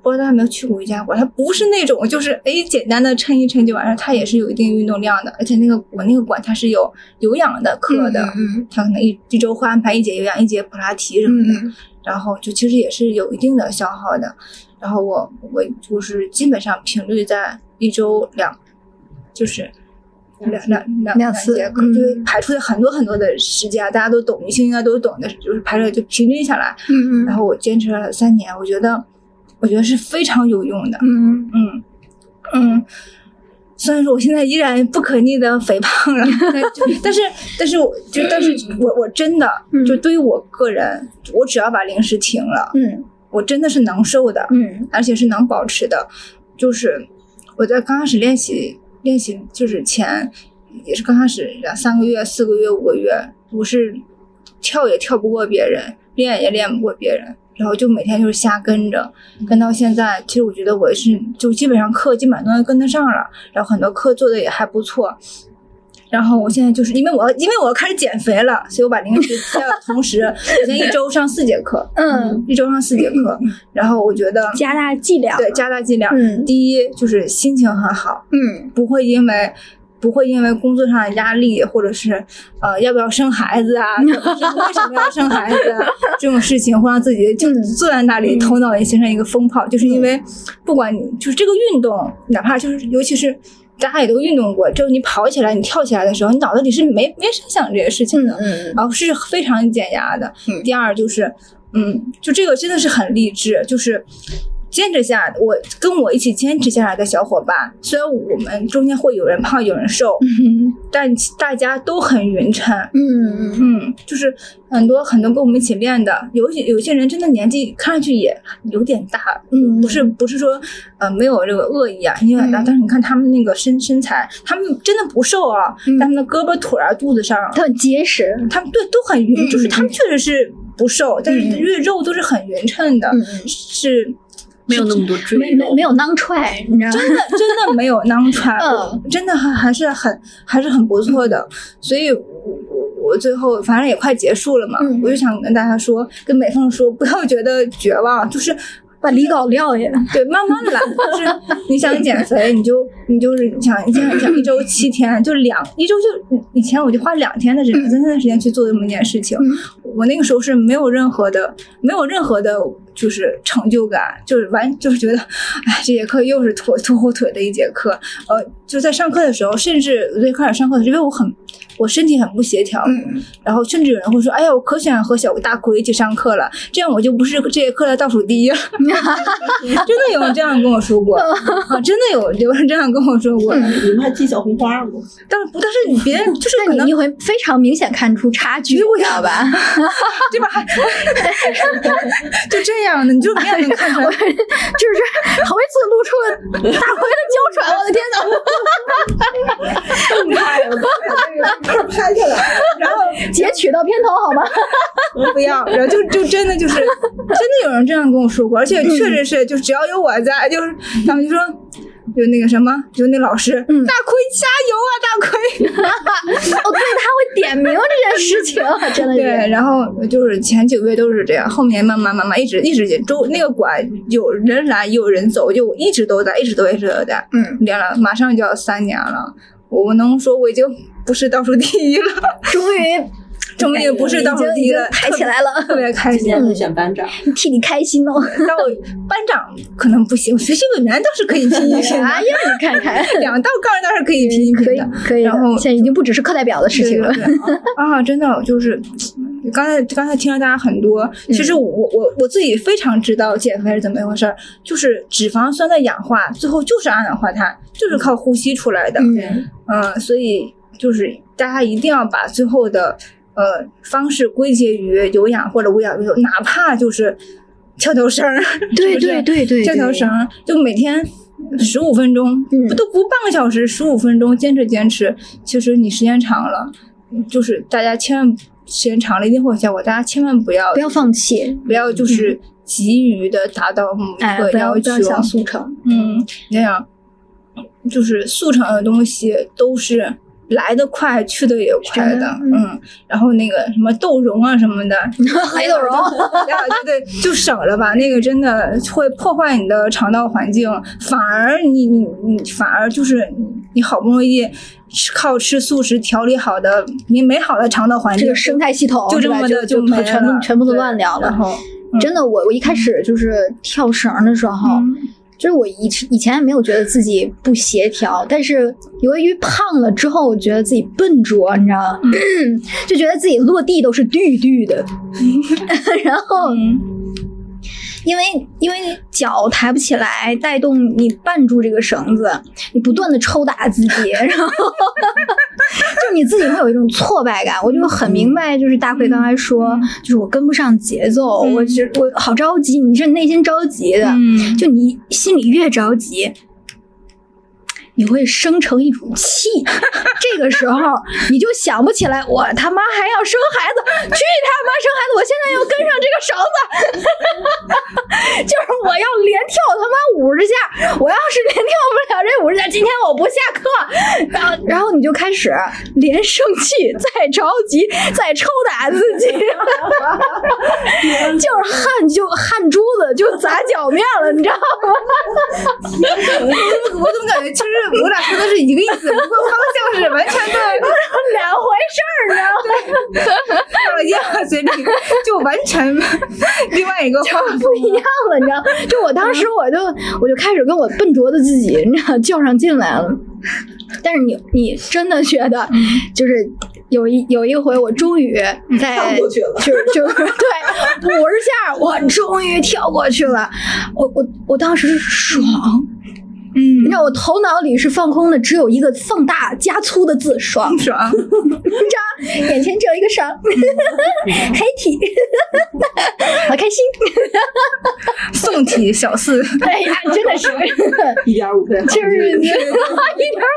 不知道大家有没有去过瑜伽馆，它不是那种就是哎简单的抻一抻就完事儿，它也是有一定运动量的。而且那个我那个馆它是有有氧的课的，嗯它可能一一周会安排一节有氧，一节普拉提什么的。嗯然后就其实也是有一定的消耗的。然后我我就是基本上频率在一周两，就是两两两两次节课，嗯就是排出了很多很多的时间啊，大家都懂，明星应该都懂的，就是排出就平均下来。嗯然后我坚持了三年，我觉得我觉得是非常有用的。嗯嗯嗯，虽然说我现在依然不可逆的肥胖了，但但是但是我就但是我我真的就对于我个人，我只要把零食停了，嗯我真的是能瘦的，嗯而且是能保持的。就是我在刚开始练习练习就是前也是刚开始两三个月、四个月、五个月，我是跳也跳不过别人，练也练不过别人。然后就每天就是瞎跟着，跟到现在，其实我觉得我是就基本上课基本上都能跟得上了，然后很多课做的也还不错。然后我现在就是因为我要因为我要开始减肥了，所以我把零食戒了，同时 我现在一周上四节课，嗯，一周上四节课，然后我觉得加大剂量，对加大剂量，嗯。第一就是心情很好，嗯。不会因为不会因为工作上的压力，或者是呃要不要生孩子啊，或者是为什么要生孩子啊 这种事情，会让自己就坐在那里，头脑也形成一个风炮，就是因为不管你就是这个运动，哪怕就是尤其是。大家也都运动过，就是你跑起来、你跳起来的时候，你脑子里是没没声想这些事情的，嗯然后是非常减压的。嗯。第二就是，嗯，就这个真的是很励志，就是坚持下，我跟我一起坚持下来的小伙伴，虽然我们中间会有人胖有人瘦，嗯。但大家都很匀称。嗯。嗯，就是很多很多跟我们一起练的，有些有些人真的年纪看上去也有点大，嗯。不是不是说呃没有这个恶意啊，年纪有点大，嗯。但是你看他们那个身身材，他们真的不瘦啊，嗯。他们的胳膊腿儿啊、肚子上，他很结实，他们对都很匀，嗯就是他们确实是不瘦，但是嗯因为肉都是很匀称的，嗯。是没有那么多赘没没没。有囊踹，你知道吗？真的真的没有囊穿，嗯真的还还是很还是很不错的，所以我我我最后反正也快结束了嘛，嗯我就想跟大家说，跟美凤说，不要觉得绝望，就是。把离稿撂下，对，慢慢来，就是你想减肥，你就你就是想你想想一周七天，就两一周就以前我就花两天的时间，三天的时间去做这么一件事情。我那个时候是没有任何的，没有任何的，就是成就感，就是完就是觉得，哎，这节课又是拖拖后腿的一节课。呃，就在上课的时候，甚至最开始上课的时候，因为我很我身体很不协调，嗯然后甚至有人会说，哎呀，我可喜欢和小大奎一起上课了，这样我就不是这节课的倒数第一了。真的有人这样跟我说过啊，真的有有人这样跟我说过。你们还记小红花吗？但是不，但是你别人就是可能你你会非常明显看出差距，知道吧？这边还就这样的，你就明显能看出来。就是头一次露出了大奎的娇喘，我的天哪！动态了，把这个拍下来，然后 截取到片头好吗？不要，然后就就真的就是真的有人这样跟我说过，而且确实是，就只要有我在，就是他们就说。就那个什么，就那老师，嗯大奎加油啊，大奎！哦，对，他会点名这件事情，真的。对，然后就是前几个月都是这样，后面慢慢慢慢一直一直周那个馆有人来有人走，就一直都在，一直都一直都在，嗯，练了马上就要三年了，我能说我已经不是倒数第一了。终于证明你不是倒数第一了，抬起来了，特别开心。今年会选班长，替你开心哦。到班长可能不行，学习委员倒是可以拼一拼哎呀，你看看，两道杠倒是可以拼一拼的。可以的，然后现在已经不只是课代表的事情了。啊，真的就是刚才刚才听了大家很多，其实我我我自己非常知道减肥是怎么一回事儿，就是脂肪酸的氧化，最后就是二氧化碳，就是靠呼吸出来的。嗯嗯，所以就是大家一定要把最后的呃方式归结于有氧或者无氧运动，哪怕就是跳跳绳儿，对不对对对，跳跳绳，儿，就每天十五分钟，嗯不都不半个小时，十五分钟，坚持坚持。其实你时间长了，就是大家千万时间长了一定会有效果，大家千万不要不要放弃，不要就是急于的达到某哎，个不要要求，不要想速成。嗯，那样就是速成的东西都是。来得快，去的也快的，嗯，然后那个什么豆蓉啊什么的，黑豆蓉，呀，对对，就省了吧。那个真的会破坏你的肠道环境，反而你你你反而就是你好不容易吃靠吃素食调理好的你美好的肠道环境这个，生态系统就这么的就没了，全部全部都乱掉了。然后真的，我我一开始就是跳绳的时候，嗯就是我以以前也没有觉得自己不协调，但是由于胖了之后，我觉得自己笨拙，你知道吗？就觉得自己落地都是绿绿的，然后。因为因为你脚抬不起来，带动你绊住这个绳子，你不断的抽打自己，然后就你自己会有一种挫败感。我就很明白，就是大奎刚才说，就是我跟不上节奏，我就我好着急，你是内心着急的，嗯就你心里越着急。你会生成一种气，这个时候你就想不起来，我他妈还要生孩子，去他妈生孩子！我现在要跟上这个绳子，就是我要连跳他妈五十下，我要是连跳不了这五十下，今天我不下课，然后然后你就开始连生气，再着急，再抽打自己，就是汗就汗珠子就砸脚面了，你知道吗？我怎么感觉其实我俩说的是一个意思，不过方向是完全的两回事儿，你知道吗？到了叶嘴里，就完全另外一个画不一样了，你知道？就我当时我就我就开始跟我笨拙的自己，你知道较上劲来了。但是你你真的觉得，就是有一有一回，我终于在就是就是对五十下，我终于跳过去了。我我我当时爽，嗯你知道我头脑里是放空的，只有一个放大加粗的字爽。爽，张眼前只有一个爽，黑体，好开心。宋体小四，哎呀，真的是，一点五倍，就是一点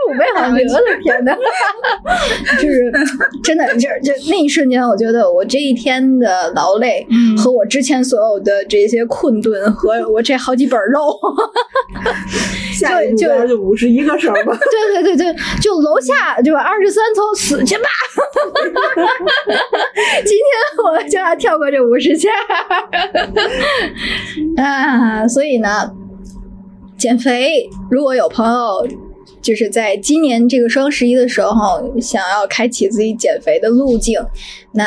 五倍好像，我的天呐，就是真的，就就那一瞬间，我觉得我这一天的劳累嗯和我之前所有的这些困顿和我这好几本肉，下一目标就五十一个省吧。对对对对，就楼下就二十三层死去吧！今天我就要跳过这五十下 啊！所以呢，减肥如果有朋友就是在今年这个双十一的时候想要开启自己减肥的路径，那。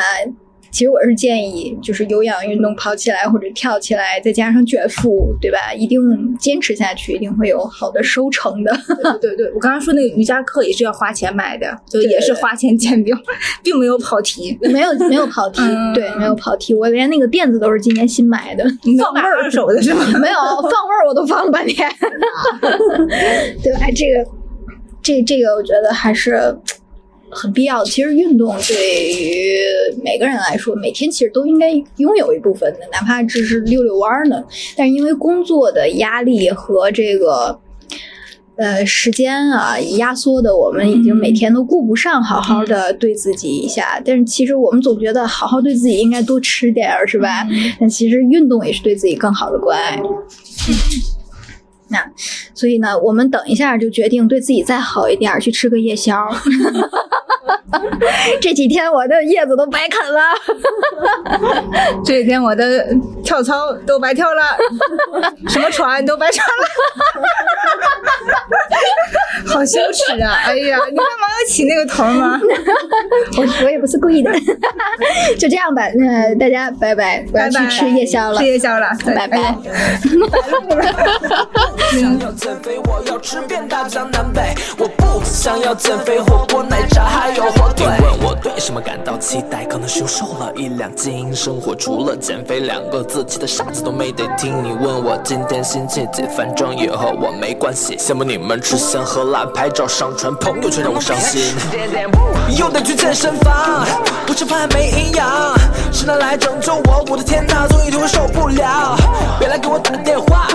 其实我是建议，就是有氧运动跑起来或者跳起来，再加上卷腹，对吧？一定坚持下去，一定会有好的收成的。对对对，我刚刚说那个瑜伽课也是要花钱买的，就也是花钱见病，并没有跑题。没有没有跑题，对，没有跑题。我连那个垫子都是今年新买的，放味儿二手的是吗？没有放味儿，我都放了半天，对吧？这个这这个，我觉得还是很必要的。其实运动对于每个人来说，每天其实都应该拥有一部分的，哪怕只是溜溜弯儿呢。但是因为工作的压力和这个。呃，时间啊，压缩的，我们已经每天都顾不上好好的对自己一下。但是其实我们总觉得好好对自己应该多吃点儿，是吧？但其实运动也是对自己更好的关爱。那所以呢，我们等一下就决定对自己再好一点儿，去吃个夜宵。这几天我的叶子都白啃了。这几天我的跳操都白跳了，什么船都白穿了，好羞耻啊！哎呀，你干嘛要起那个头吗？我我也不是故意的，就这样吧，那大家拜拜，我要去拜拜吃夜宵了吃，夜宵了，拜拜。哎想要减肥，我要吃遍大江南北。我不想要减肥，火锅、奶茶还有火腿。你问我对什么感到期待？可能是又瘦了一两斤。生活除了减肥两个字，其他啥子都没得听。你问我今天星期几，反正也和我没关系。羡慕你们吃香喝辣，拍照上传朋友圈让我伤心。又得去健身房，不吃饭没营养，是哪来拯救我？我的天哪，总有一天会受不了。别来给我打电话，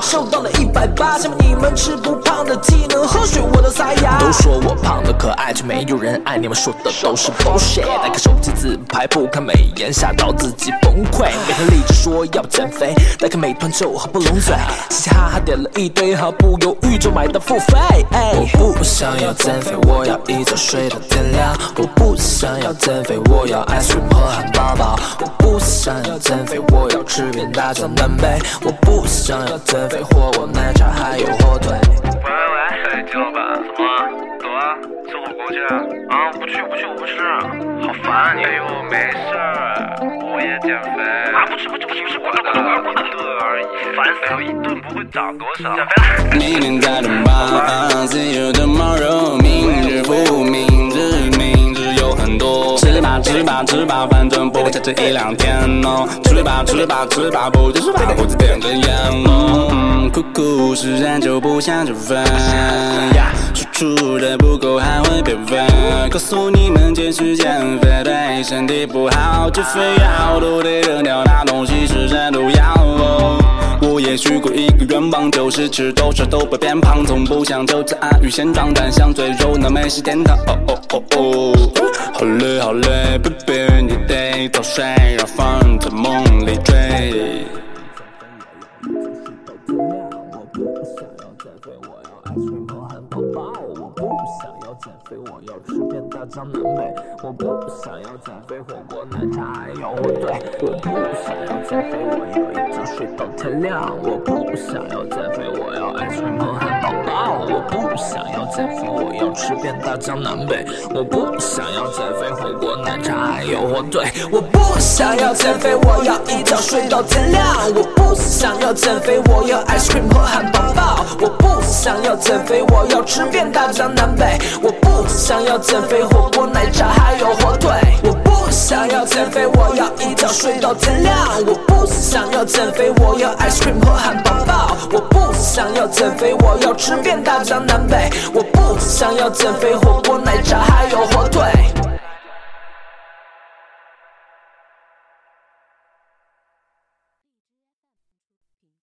瘦到了一百八，羡慕你们吃不胖的技能，喝水我都撒牙。都说我胖的可爱，却没有人爱，你们说的都是 bullshit。打开手机自拍，不看美颜，吓到自己崩溃。每天立志说要减肥，打开美团就合不拢嘴，嘻嘻哈哈点了一堆，毫不犹豫就买单付费。我不想要减肥，我要一觉睡到天亮。我不想要减肥，我要 ice cream 和汉堡包。我不想要减肥，我要吃遍大江南北。我不想要减肥，火锅、奶茶还有火腿。喂喂，哎，金老啊！啊，不去不去，我不吃，好烦啊你！哎呦，没事儿，我也减肥。啊，不吃不吃不吃不吃，滚滚滚滚，一顿而已，烦死了，一顿不会长多少。减肥了。明天再等吧，See you tomorrow。明日复明日，明日有很多。吃吧吃吧吃吧，反正不会差这一两天哦。吃吧吃吧吃吧，不就是把胡子点根烟哦。嗯，酷酷释然就不想吃饭呀，输的不够还会变肥。告诉你们坚持减肥对身体不好，减肥药都得扔掉，那东西是真毒药。我也许过一个愿望，就是吃多少都不变胖，从不想就吃安于现状，但想追肉那美食天堂。哦哦哦哦，好累好累，baby 你得早睡，让放在梦里追。我要吃遍大江南北，我不想要减肥，火锅、奶茶还有火腿。我不想要减肥，我要一觉睡到天亮。我不想要减肥，我要 ice cream 和汉堡包。我不想要减肥，我要吃遍大江南北。我不想要减肥，火锅、奶茶还有火腿。我不想要减肥，我要一觉睡到天亮。我不想要减肥，我要 ice cream 和汉堡包。我不想要减肥，我要吃遍大江南北。我不想要减肥，火锅、奶茶还有火腿。我不想要减肥，我要一觉睡到天亮。我不想要减肥，我要 ice cream 和汉堡包。我不想要减肥，我要吃遍大江南北。我不想要减肥，火锅、奶茶还有火腿